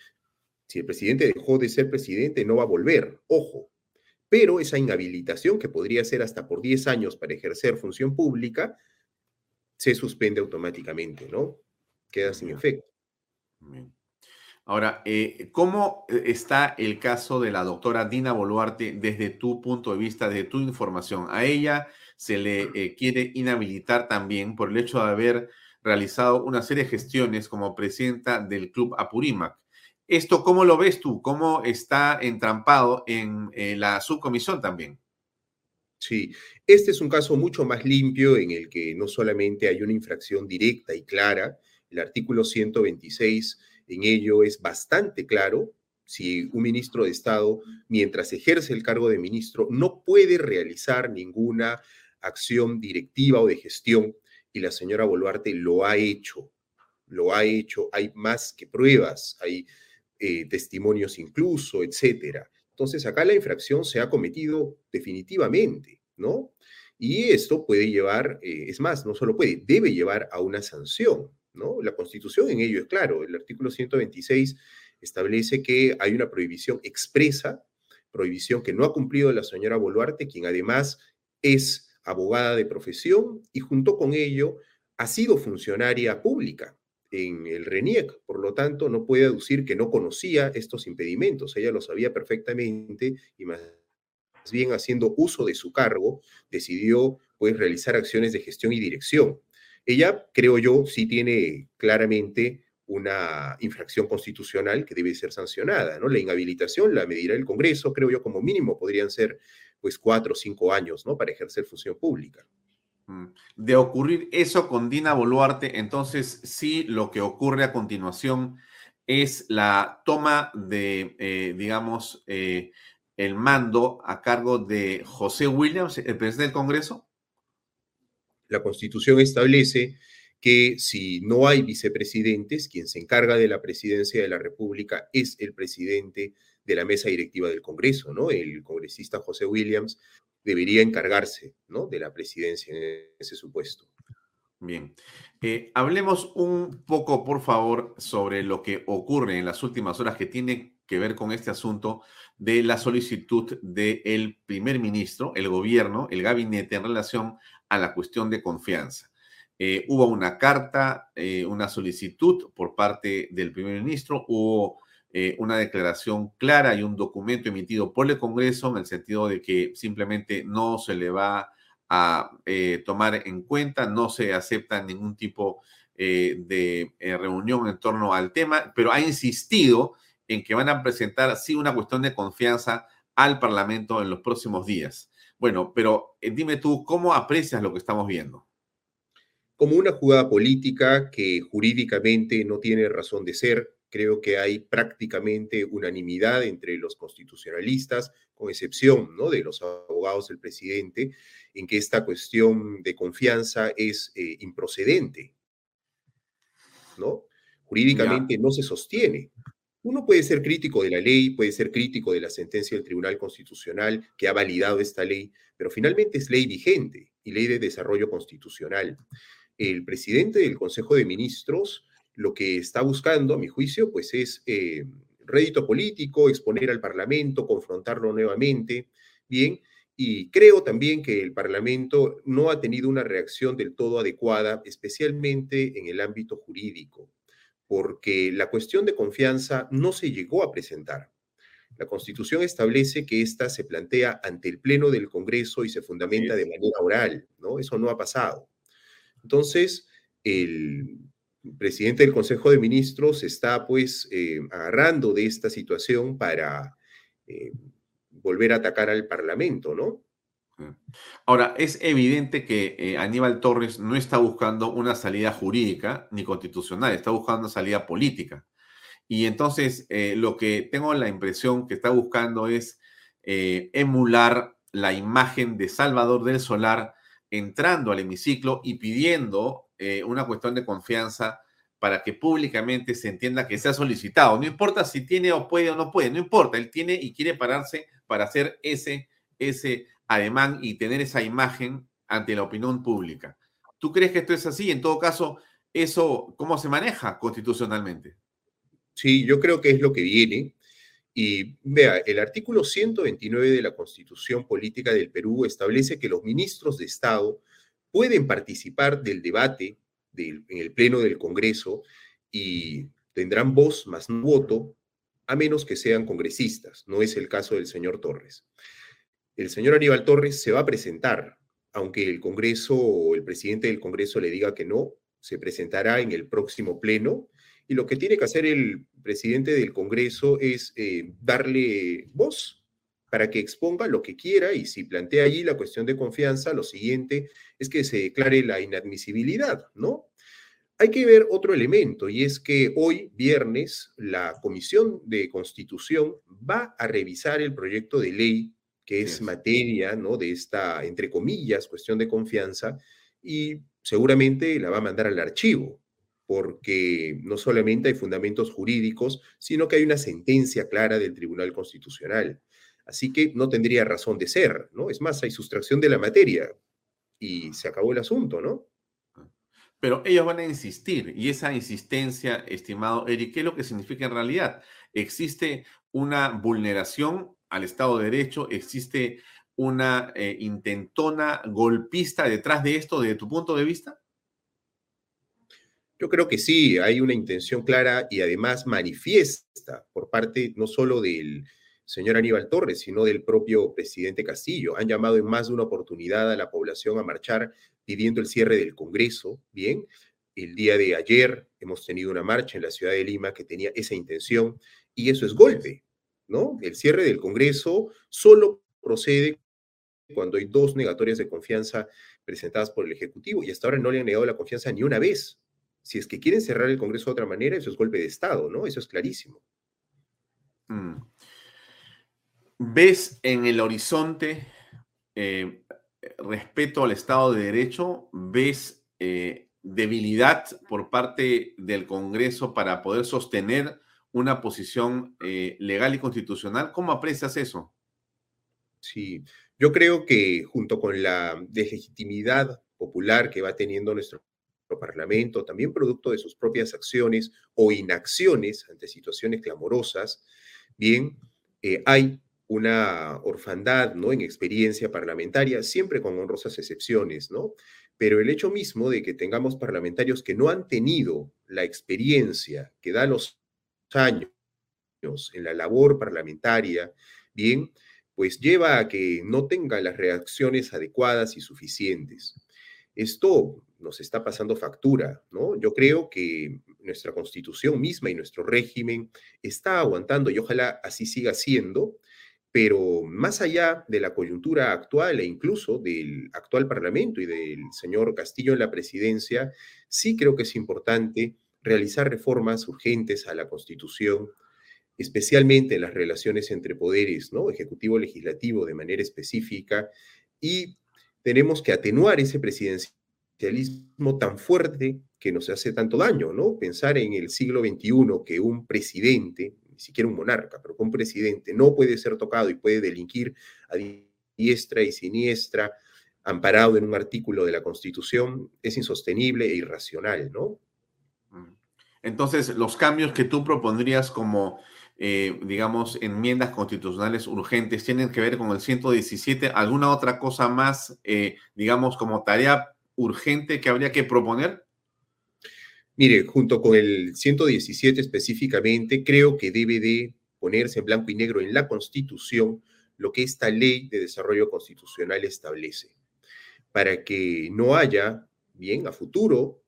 Si el presidente dejó de ser presidente, no va a volver, ojo. Pero esa inhabilitación, que podría ser hasta por 10 años para ejercer función pública, se suspende automáticamente, ¿no? Queda sin efecto. Ahora, eh, ¿cómo está el caso de la doctora Dina Boluarte desde tu punto de vista, desde tu información? A ella se le eh, quiere inhabilitar también por el hecho de haber realizado una serie de gestiones como presidenta del Club Apurímac. ¿Esto cómo lo ves tú? ¿Cómo está entrampado en eh, la subcomisión también? Sí, este es un caso mucho más limpio en el que no solamente hay una infracción directa y clara, el artículo 126 en ello es bastante claro, si un ministro de Estado, mientras ejerce el cargo de ministro, no puede realizar ninguna acción directiva o de gestión y la señora Boluarte lo ha hecho, lo ha hecho, hay más que pruebas, hay eh, testimonios incluso, etcétera. Entonces acá la infracción se ha cometido definitivamente, ¿no? Y esto puede llevar, eh, es más, no solo puede, debe llevar a una sanción, ¿no? La Constitución en ello es claro, el artículo 126 establece que hay una prohibición expresa, prohibición que no ha cumplido la señora Boluarte, quien además es abogada de profesión y junto con ello ha sido funcionaria pública. en el RENIEC, por lo tanto no puede aducir que no conocía estos impedimentos, ella lo sabía perfectamente y más bien haciendo uso de su cargo, decidió pues realizar acciones de gestión y dirección. Ella, creo yo, sí tiene claramente una infracción constitucional que debe ser sancionada, ¿no? La inhabilitación la medirá el Congreso, creo yo, como mínimo podrían ser pues cuatro o cinco años, ¿no? Para ejercer función pública. Mm. De ocurrir eso con Dina Boluarte, entonces sí lo que ocurre a continuación es la toma de, eh, digamos, eh, el mando a cargo de José Williams, el presidente del Congreso. La Constitución establece que si no hay vicepresidentes, quien se encarga de la presidencia de la República es el presidente de la mesa directiva del Congreso, ¿no? El congresista José Williams debería encargarse, ¿no? De la presidencia en ese supuesto. Bien. Eh, hablemos un poco, por favor, sobre lo que ocurre en las últimas horas que tiene que ver con este asunto de la solicitud del primer ministro, el gobierno, el gabinete en relación a la cuestión de confianza. Eh, hubo una carta, eh, una solicitud por parte del primer ministro, hubo eh, una declaración clara y un documento emitido por el Congreso en el sentido de que simplemente no se le va a tomar en cuenta, no se acepta ningún tipo de reunión en torno al tema, pero ha insistido en que van a presentar, sí, una cuestión de confianza al Parlamento en los próximos días. Bueno, pero dime tú, ¿cómo aprecias lo que estamos viendo? como una jugada política que jurídicamente no tiene razón de ser. Creo que hay prácticamente unanimidad entre los constitucionalistas, con excepción ¿no? de los abogados del presidente, en que esta cuestión de confianza es eh, improcedente. ¿no? Jurídicamente no se sostiene. Uno puede ser crítico de la ley, puede ser crítico de la sentencia del Tribunal Constitucional que ha validado esta ley, pero finalmente es ley vigente y ley de desarrollo constitucional el presidente del Consejo de Ministros lo que está buscando, a mi juicio, pues es eh, rédito político, exponer al Parlamento, confrontarlo nuevamente, bien, y creo también que el Parlamento no ha tenido una reacción del todo adecuada, especialmente en el ámbito jurídico, porque la cuestión de confianza no se llegó a presentar. La Constitución establece que ésta se plantea ante el Pleno del Congreso y se fundamenta de manera oral, ¿no? Eso no ha pasado. Entonces, el presidente del Consejo de Ministros está pues eh, agarrando de esta situación para eh, volver a atacar al Parlamento, ¿no? Ahora, es evidente que eh, Aníbal Torres no está buscando una salida jurídica ni constitucional, está buscando una salida política. Y entonces, lo que tengo la impresión que está buscando es emular la imagen de Salvador del Solar entrando al hemiciclo y pidiendo eh, una cuestión de confianza para que públicamente se entienda que se ha solicitado. No importa si tiene o puede o no puede, no importa, él tiene y quiere pararse para hacer ese, ese ademán y tener esa imagen ante la opinión pública. ¿Tú crees que esto es así? En todo caso, ¿eso cómo se maneja constitucionalmente? Sí, yo creo que es lo que viene. Y vea, el artículo 129 de la Constitución Política del Perú establece que los ministros de Estado pueden participar del debate en el Pleno del Congreso y tendrán voz más no voto, a menos que sean congresistas. No es el caso del señor Torres. El señor Aníbal Torres se va a presentar, aunque el Congreso o el presidente del Congreso le diga que no, se presentará en el próximo Pleno y lo que tiene que hacer el presidente del Congreso es eh, darle voz para que exponga lo que quiera y si plantea allí la cuestión de confianza, lo siguiente es que se declare la inadmisibilidad, ¿no? Hay que ver otro elemento y es que hoy, viernes, la Comisión de Constitución va a revisar el proyecto de ley que es materia, ¿no? De esta, entre comillas, cuestión de confianza y seguramente la va a mandar al archivo porque no solamente hay fundamentos jurídicos, sino que hay una sentencia clara del Tribunal Constitucional. Así que no tendría razón de ser, ¿no? Es más, hay sustracción de la materia y se acabó el asunto, ¿no? Pero ellos van a insistir, y esa insistencia, estimado Eric, ¿qué es lo que significa en realidad? ¿Existe una vulneración al Estado de Derecho? ¿Existe una eh, intentona golpista detrás de esto, desde tu punto de vista? Yo creo que sí, hay una intención clara y además manifiesta por parte no solo del señor Aníbal Torres, sino del propio presidente Castillo. Han llamado en más de una oportunidad a la población a marchar pidiendo el cierre del Congreso, ¿bien? El día de ayer hemos tenido una marcha en la ciudad de Lima que tenía esa intención y eso es golpe, ¿no? El cierre del Congreso solo procede cuando hay dos negatorias de confianza presentadas por el Ejecutivo y hasta ahora no le han negado la confianza ni una vez. Si es que quieren cerrar el Congreso de otra manera, eso es golpe de Estado, ¿no? Eso es clarísimo. Mm. ¿Ves en el horizonte eh, respeto al Estado de Derecho? ¿Ves eh, debilidad por parte del Congreso para poder sostener una posición eh, legal y constitucional? ¿Cómo aprecias eso? Sí, yo creo que junto con la deslegitimidad popular que va teniendo nuestro Parlamento, también producto de sus propias acciones o inacciones ante situaciones clamorosas, bien, hay una orfandad, ¿no? En experiencia parlamentaria, siempre con honrosas excepciones, ¿no? Pero el hecho mismo de que tengamos parlamentarios que no han tenido la experiencia que da los años en la labor parlamentaria, bien, pues lleva a que no tenga las reacciones adecuadas y suficientes. Esto nos está pasando factura, ¿no? Yo creo que nuestra constitución misma y nuestro régimen está aguantando y ojalá así siga siendo, pero más allá de la coyuntura actual e incluso del actual Parlamento y del señor Castillo en la presidencia, sí creo que es importante realizar reformas urgentes a la Constitución, especialmente en las relaciones entre poderes, ¿no? Ejecutivo, legislativo, de manera específica, y tenemos que atenuar ese presidencialismo tan fuerte que nos hace tanto daño, ¿no? Pensar en el siglo XXI que un presidente, ni siquiera un monarca, pero que un presidente no puede ser tocado y puede delinquir a diestra y siniestra, amparado en un artículo de la Constitución, es insostenible e irracional, ¿no? Mm. Entonces, los cambios que tú propondrías como eh, digamos, enmiendas constitucionales urgentes tienen que ver con el 117? ¿Alguna otra cosa más, eh, digamos, como tarea urgente que habría que proponer? Mire, junto con el 117 específicamente, creo que debe de ponerse en blanco y negro en la Constitución lo que esta ley de desarrollo constitucional establece, para que no haya, bien, a futuro,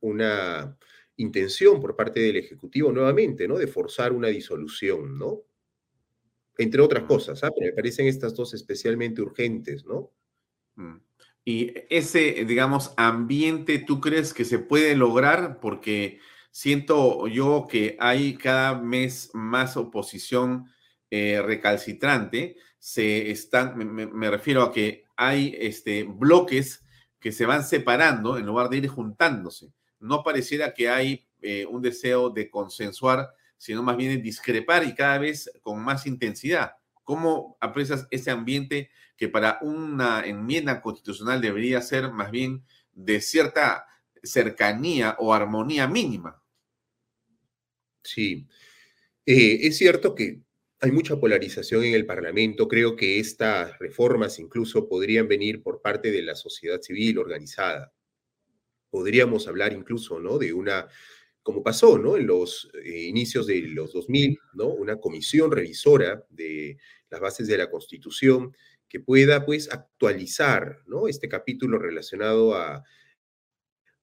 una intención por parte del Ejecutivo nuevamente, ¿no? De forzar una disolución, ¿no? Entre otras cosas, ¿ah? Pero me parecen estas dos especialmente urgentes, ¿no? Mm. Y ese, digamos, ambiente, ¿tú crees que se puede lograr? Porque siento yo que hay cada mes más oposición eh, recalcitrante. Se están, me, refiero a que hay este, bloques que se van separando en lugar de ir juntándose no pareciera que hay eh, un deseo de consensuar, sino más bien de discrepar y cada vez con más intensidad. ¿Cómo aprecias ese ambiente que para una enmienda constitucional debería ser más bien de cierta cercanía o armonía mínima? Sí, eh, es cierto que hay mucha polarización en el Parlamento. Creo que estas reformas incluso podrían venir por parte de la sociedad civil organizada podríamos hablar incluso, ¿no? De una, como pasó, ¿no? En los eh, inicios de los 2000, ¿no? Una comisión revisora de las bases de la Constitución que pueda, pues, actualizar, ¿no? Este capítulo relacionado a,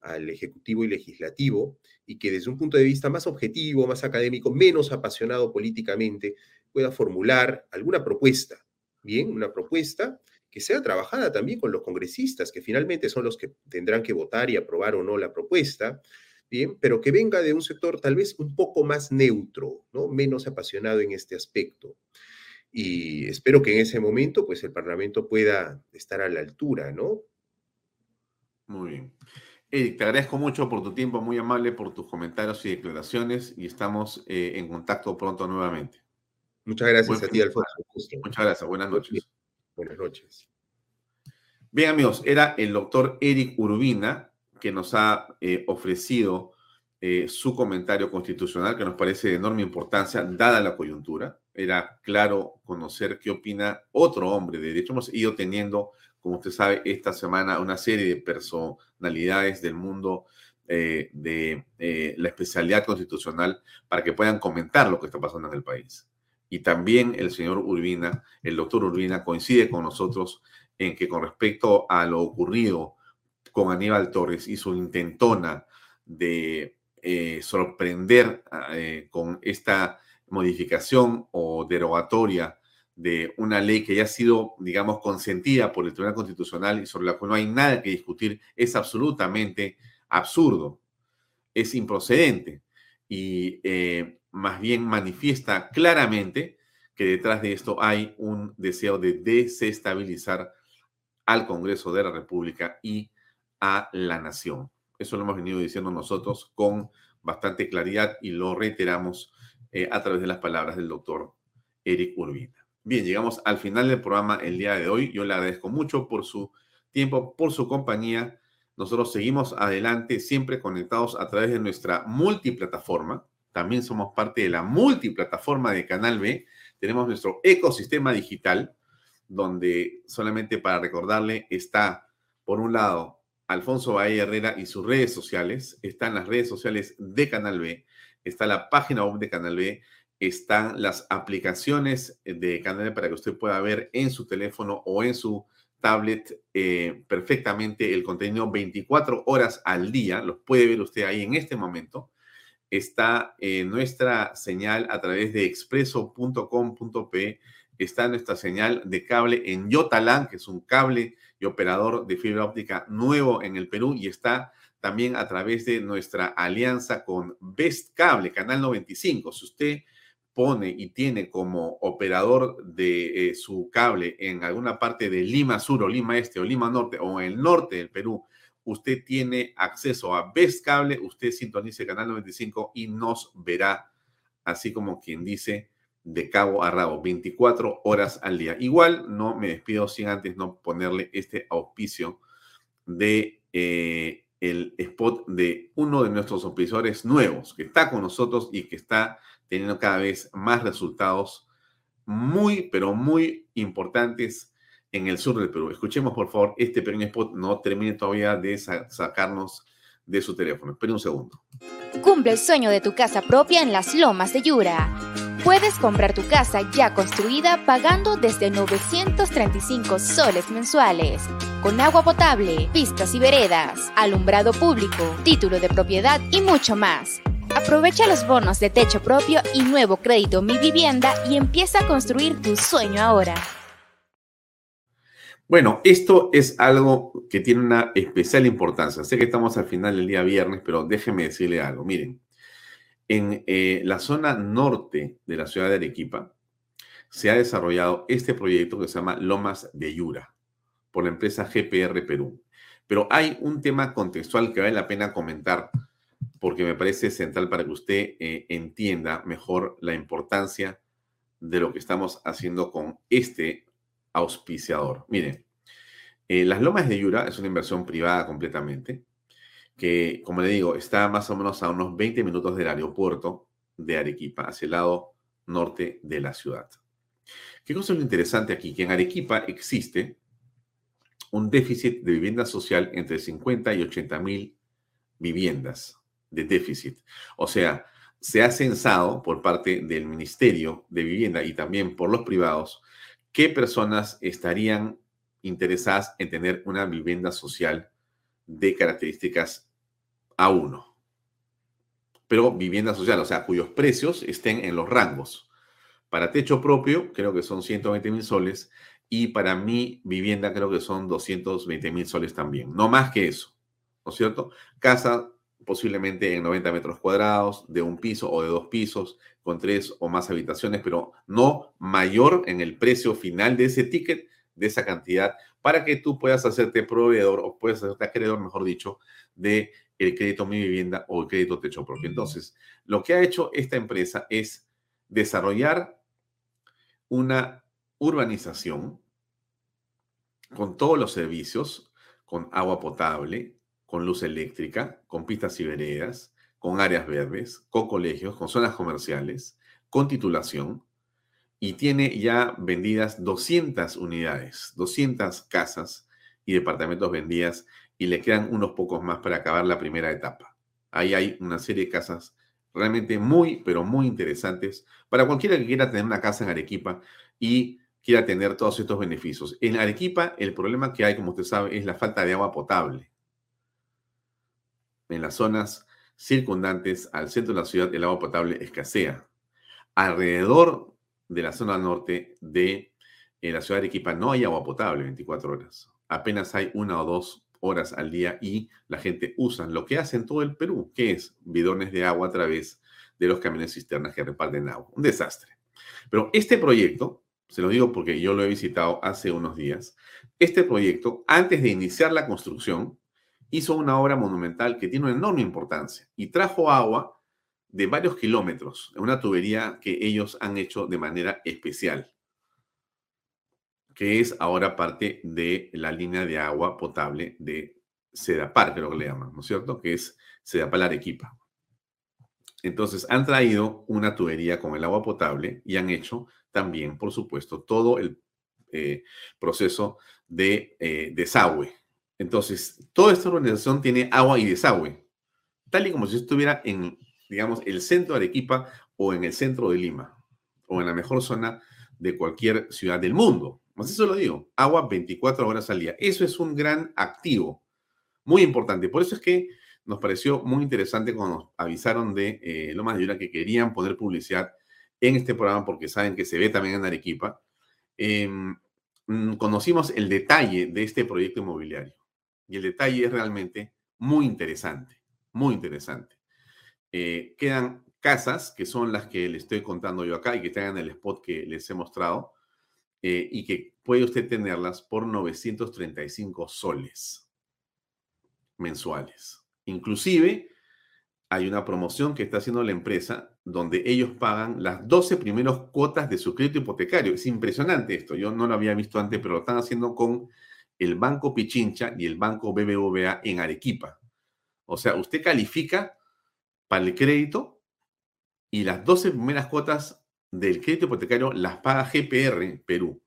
al Ejecutivo y Legislativo y que desde un punto de vista más objetivo, más académico, menos apasionado políticamente, pueda formular alguna propuesta, ¿bien? Una propuesta que sea trabajada también con los congresistas, que finalmente son los que tendrán que votar y aprobar o no la propuesta, bien, pero que venga de un sector tal vez un poco más neutro, ¿no? Menos apasionado en este aspecto. Y espero que en ese momento, pues, el Parlamento pueda estar a la altura, ¿no? Muy bien. Eric, te agradezco mucho por tu tiempo, muy amable por tus comentarios y declaraciones y estamos eh, en contacto pronto nuevamente. Muchas gracias a ti, Alfonso. Muchas gracias, buenas noches. Buenas noches. Bien, amigos, era el doctor Eric Urbina que nos ha eh, ofrecido eh, su comentario constitucional, que nos parece de enorme importancia, dada la coyuntura. Era claro conocer qué opina otro hombre de derecho. Hemos ido teniendo, como usted sabe, esta semana una serie de personalidades del mundo eh, de eh, la especialidad constitucional para que puedan comentar lo que está pasando en el país. Y también el señor Urbina, el doctor Urbina, coincide con nosotros en que con respecto a lo ocurrido con Aníbal Torres y su intentona de eh, sorprender con esta modificación o derogatoria de una ley que ya ha sido, digamos, consentida por el Tribunal Constitucional y sobre la cual no hay nada que discutir, es absolutamente absurdo, es improcedente y eh, más bien manifiesta claramente que detrás de esto hay un deseo de desestabilizar al Congreso de la República y a la nación. Eso lo hemos venido diciendo nosotros con bastante claridad y lo reiteramos eh, a través de las palabras del doctor Eric Urbina. Bien, llegamos al final del programa el día de hoy. Yo le agradezco mucho por su tiempo, por su compañía. Nosotros seguimos adelante, siempre conectados a través de nuestra multiplataforma. También somos parte de la multiplataforma de Canal B. Tenemos nuestro ecosistema digital, donde solamente para recordarle está, por un lado, Alfonso Bahía Herrera y sus redes sociales. Están las redes sociales de Canal B. Está la página web de Canal B están las aplicaciones de Canal para que usted pueda ver en su teléfono o en su tablet eh, perfectamente el contenido 24 horas al día. Los puede ver usted ahí en este momento. Está nuestra señal a través de expreso.com.p. Está nuestra señal de cable en Yotalán, que es un cable y operador de fibra óptica nuevo en el Perú. Y está también a través de nuestra alianza con Best Cable, Canal 95. Si usted pone y tiene como operador de eh, su cable en alguna parte de Lima Sur o Lima Este o Lima Norte o en el norte del Perú, usted tiene acceso a Best Cable, usted sintonice canal 95 y nos verá, así como quien dice, de cabo a rabo, 24 horas al día. Igual no me despido sin antes no ponerle este auspicio de eh, el spot de uno de nuestros auspiciadores nuevos que está con nosotros y que está teniendo cada vez más resultados muy, pero muy importantes en el sur del Perú. Escuchemos, por favor, este pequeño spot. No termine todavía de sacarnos de su teléfono. Espere un segundo. Cumple el sueño de tu casa propia en las lomas de Yura. Puedes comprar tu casa ya construida pagando desde 935 soles mensuales, con agua potable, pistas y veredas, alumbrado público, título de propiedad y mucho más. Aprovecha los bonos de techo propio y nuevo crédito Mi Vivienda y empieza a construir tu sueño ahora. Bueno, esto es algo que tiene una especial importancia. Sé que estamos al final del día viernes, pero déjenme decirle algo. Miren, en eh, la zona norte de la ciudad de Arequipa se ha desarrollado este proyecto que se llama Lomas de Yura por la empresa GPR Perú. Pero hay un tema contextual que vale la pena comentar porque me parece central para que usted eh, entienda mejor la importancia de lo que estamos haciendo con este auspiciador. Miren, eh, las Lomas de Yura es una inversión privada completamente, que, como le digo, está más o menos a unos 20 minutos del aeropuerto de Arequipa, hacia el lado norte de la ciudad. ¿Qué cosa es lo interesante aquí? Que en Arequipa existe un déficit de vivienda social entre 50 y 80 mil viviendas de déficit. O sea, se ha censado por parte del Ministerio de Vivienda y también por los privados qué personas estarían interesadas en tener una vivienda social de características A1. Pero vivienda social, o sea, cuyos precios estén en los rangos. Para techo propio, creo que son 120 mil soles. Y para mi vivienda, creo que son 220 mil soles también. No más que eso. ¿No es cierto? Casa posiblemente en 90 metros cuadrados, de un piso o de dos pisos, con tres o más habitaciones, pero no mayor en el precio final de ese ticket, de esa cantidad, para que tú puedas hacerte proveedor o puedas hacerte acreedor, mejor dicho, de el crédito Mi Vivienda o el crédito Techo Propio. Entonces, lo que ha hecho esta empresa es desarrollar una urbanización con todos los servicios, con agua potable, con luz eléctrica, con pistas y veredas, con áreas verdes, con colegios, con zonas comerciales, con titulación, y tiene ya vendidas 200 unidades, 200 casas y departamentos vendidas, y le quedan unos pocos más para acabar la primera etapa. Ahí hay una serie de casas realmente muy, pero muy interesantes para cualquiera que quiera tener una casa en Arequipa y quiera tener todos estos beneficios. En Arequipa, el problema que hay, como usted sabe, es la falta de agua potable. En las zonas circundantes al centro de la ciudad, el agua potable escasea. Alrededor de la zona norte de eh, la ciudad de Arequipa no hay agua potable 24 horas. Apenas hay una o dos horas al día y la gente usa lo que hace en todo el Perú, que es bidones de agua a través de los camiones cisternas que reparten agua. Un desastre. Pero este proyecto, se lo digo porque yo lo he visitado hace unos días, este proyecto, antes de iniciar la construcción, hizo una obra monumental que tiene una enorme importancia y trajo agua de varios kilómetros una tubería que ellos han hecho de manera especial que es ahora parte de la línea de agua potable de Sedapar, creo que le llaman, ¿no es cierto? Que es Sedapal Arequipa. Entonces, han traído una tubería con el agua potable y han hecho también, por supuesto, todo el eh, proceso de eh, desagüe. Entonces, toda esta organización tiene agua y desagüe, tal y como si estuviera en, digamos, el centro de Arequipa o en el centro de Lima, o en la mejor zona de cualquier ciudad del mundo. Más eso lo digo, agua 24 horas al día. Eso es un gran activo, muy importante. Por eso es que nos pareció muy interesante cuando nos avisaron de eh, Lomas de Yura que querían poner publicidad en este programa porque saben que se ve también en Arequipa. Em, mm, conocimos el detalle de este proyecto inmobiliario y el detalle es realmente muy interesante, muy interesante. Eh, quedan casas que son las que les estoy contando yo acá y que están en el spot que les he mostrado eh, y que puede usted tenerlas por 935 soles mensuales. Inclusive hay una promoción que está haciendo la empresa donde ellos pagan las 12 primeras cuotas de su crédito hipotecario. Es impresionante esto, yo no lo había visto antes, pero lo están haciendo con el Banco Pichincha y el Banco BBVA en Arequipa. O sea, usted califica para el crédito y las 12 primeras cuotas del crédito hipotecario las paga GPR Perú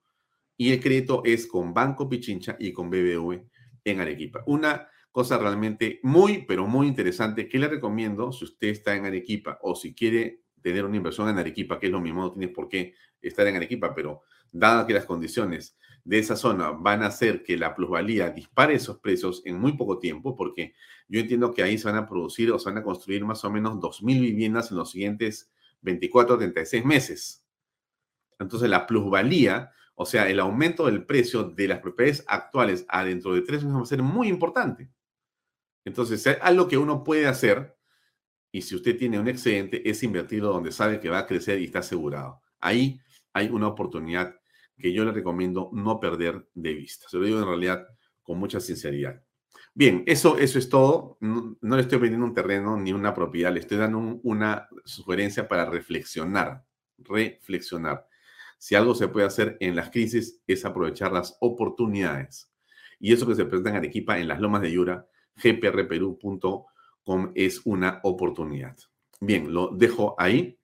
y el crédito es con Banco Pichincha y con BBV en Arequipa. Una cosa realmente muy, pero muy interesante que le recomiendo si usted está en Arequipa o si quiere tener una inversión en Arequipa, que es lo mismo, no tiene por qué estar en Arequipa, pero dada que las condiciones de esa zona van a hacer que la plusvalía dispare esos precios en muy poco tiempo, porque yo entiendo que ahí se van a producir o se van a construir más o menos 2.000 viviendas en los siguientes 24 a 36 meses. Entonces, la plusvalía, o sea, el aumento del precio de las propiedades actuales a dentro de tres meses va a ser muy importante. Entonces, algo que uno puede hacer, y si usted tiene un excedente, es invertirlo donde sabe que va a crecer y está asegurado. Ahí hay una oportunidad que yo le recomiendo no perder de vista. Se lo digo en realidad con mucha sinceridad. Bien, eso, eso es todo. No, le estoy vendiendo un terreno ni una propiedad, le estoy dando una sugerencia para reflexionar, reflexionar. Si algo se puede hacer en las crisis es aprovechar las oportunidades. Y eso que se presenta en Arequipa, en las lomas de Yura, gprperú.com es una oportunidad. Bien, lo dejo ahí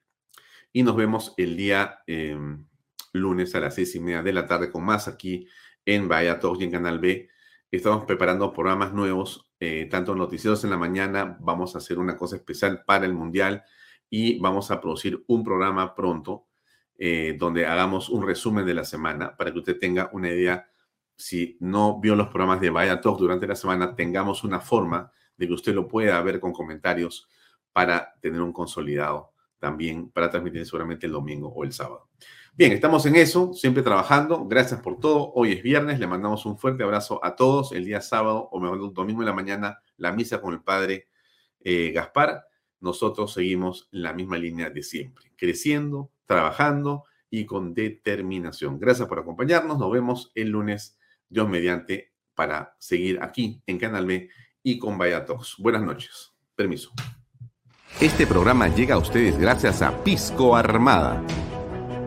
y nos vemos el día em, lunes a las seis y media de la tarde con más aquí en Vaya Talks y en Canal B Estamos preparando programas nuevos, eh, tanto noticieros en la mañana, vamos a hacer una cosa especial para el Mundial y vamos a producir un programa pronto eh, donde hagamos un resumen de la semana para que usted tenga una idea. Si no vio los programas de Vaya Talk durante la semana, tengamos una forma de que usted lo pueda ver con comentarios para tener un consolidado también para transmitir seguramente el domingo o el sábado. Bien, estamos en eso, siempre trabajando. Gracias por todo. Hoy es viernes, le mandamos un fuerte abrazo a todos. El día sábado o mejor domingo en la mañana, la misa con el padre eh, Gaspar. Nosotros seguimos en la misma línea de siempre, creciendo, trabajando y con determinación. Gracias por acompañarnos. Nos vemos el lunes, Dios mediante, para seguir aquí en Canal B y con Vaya Buenas noches. Permiso. Este programa llega a ustedes gracias a Pisco Armada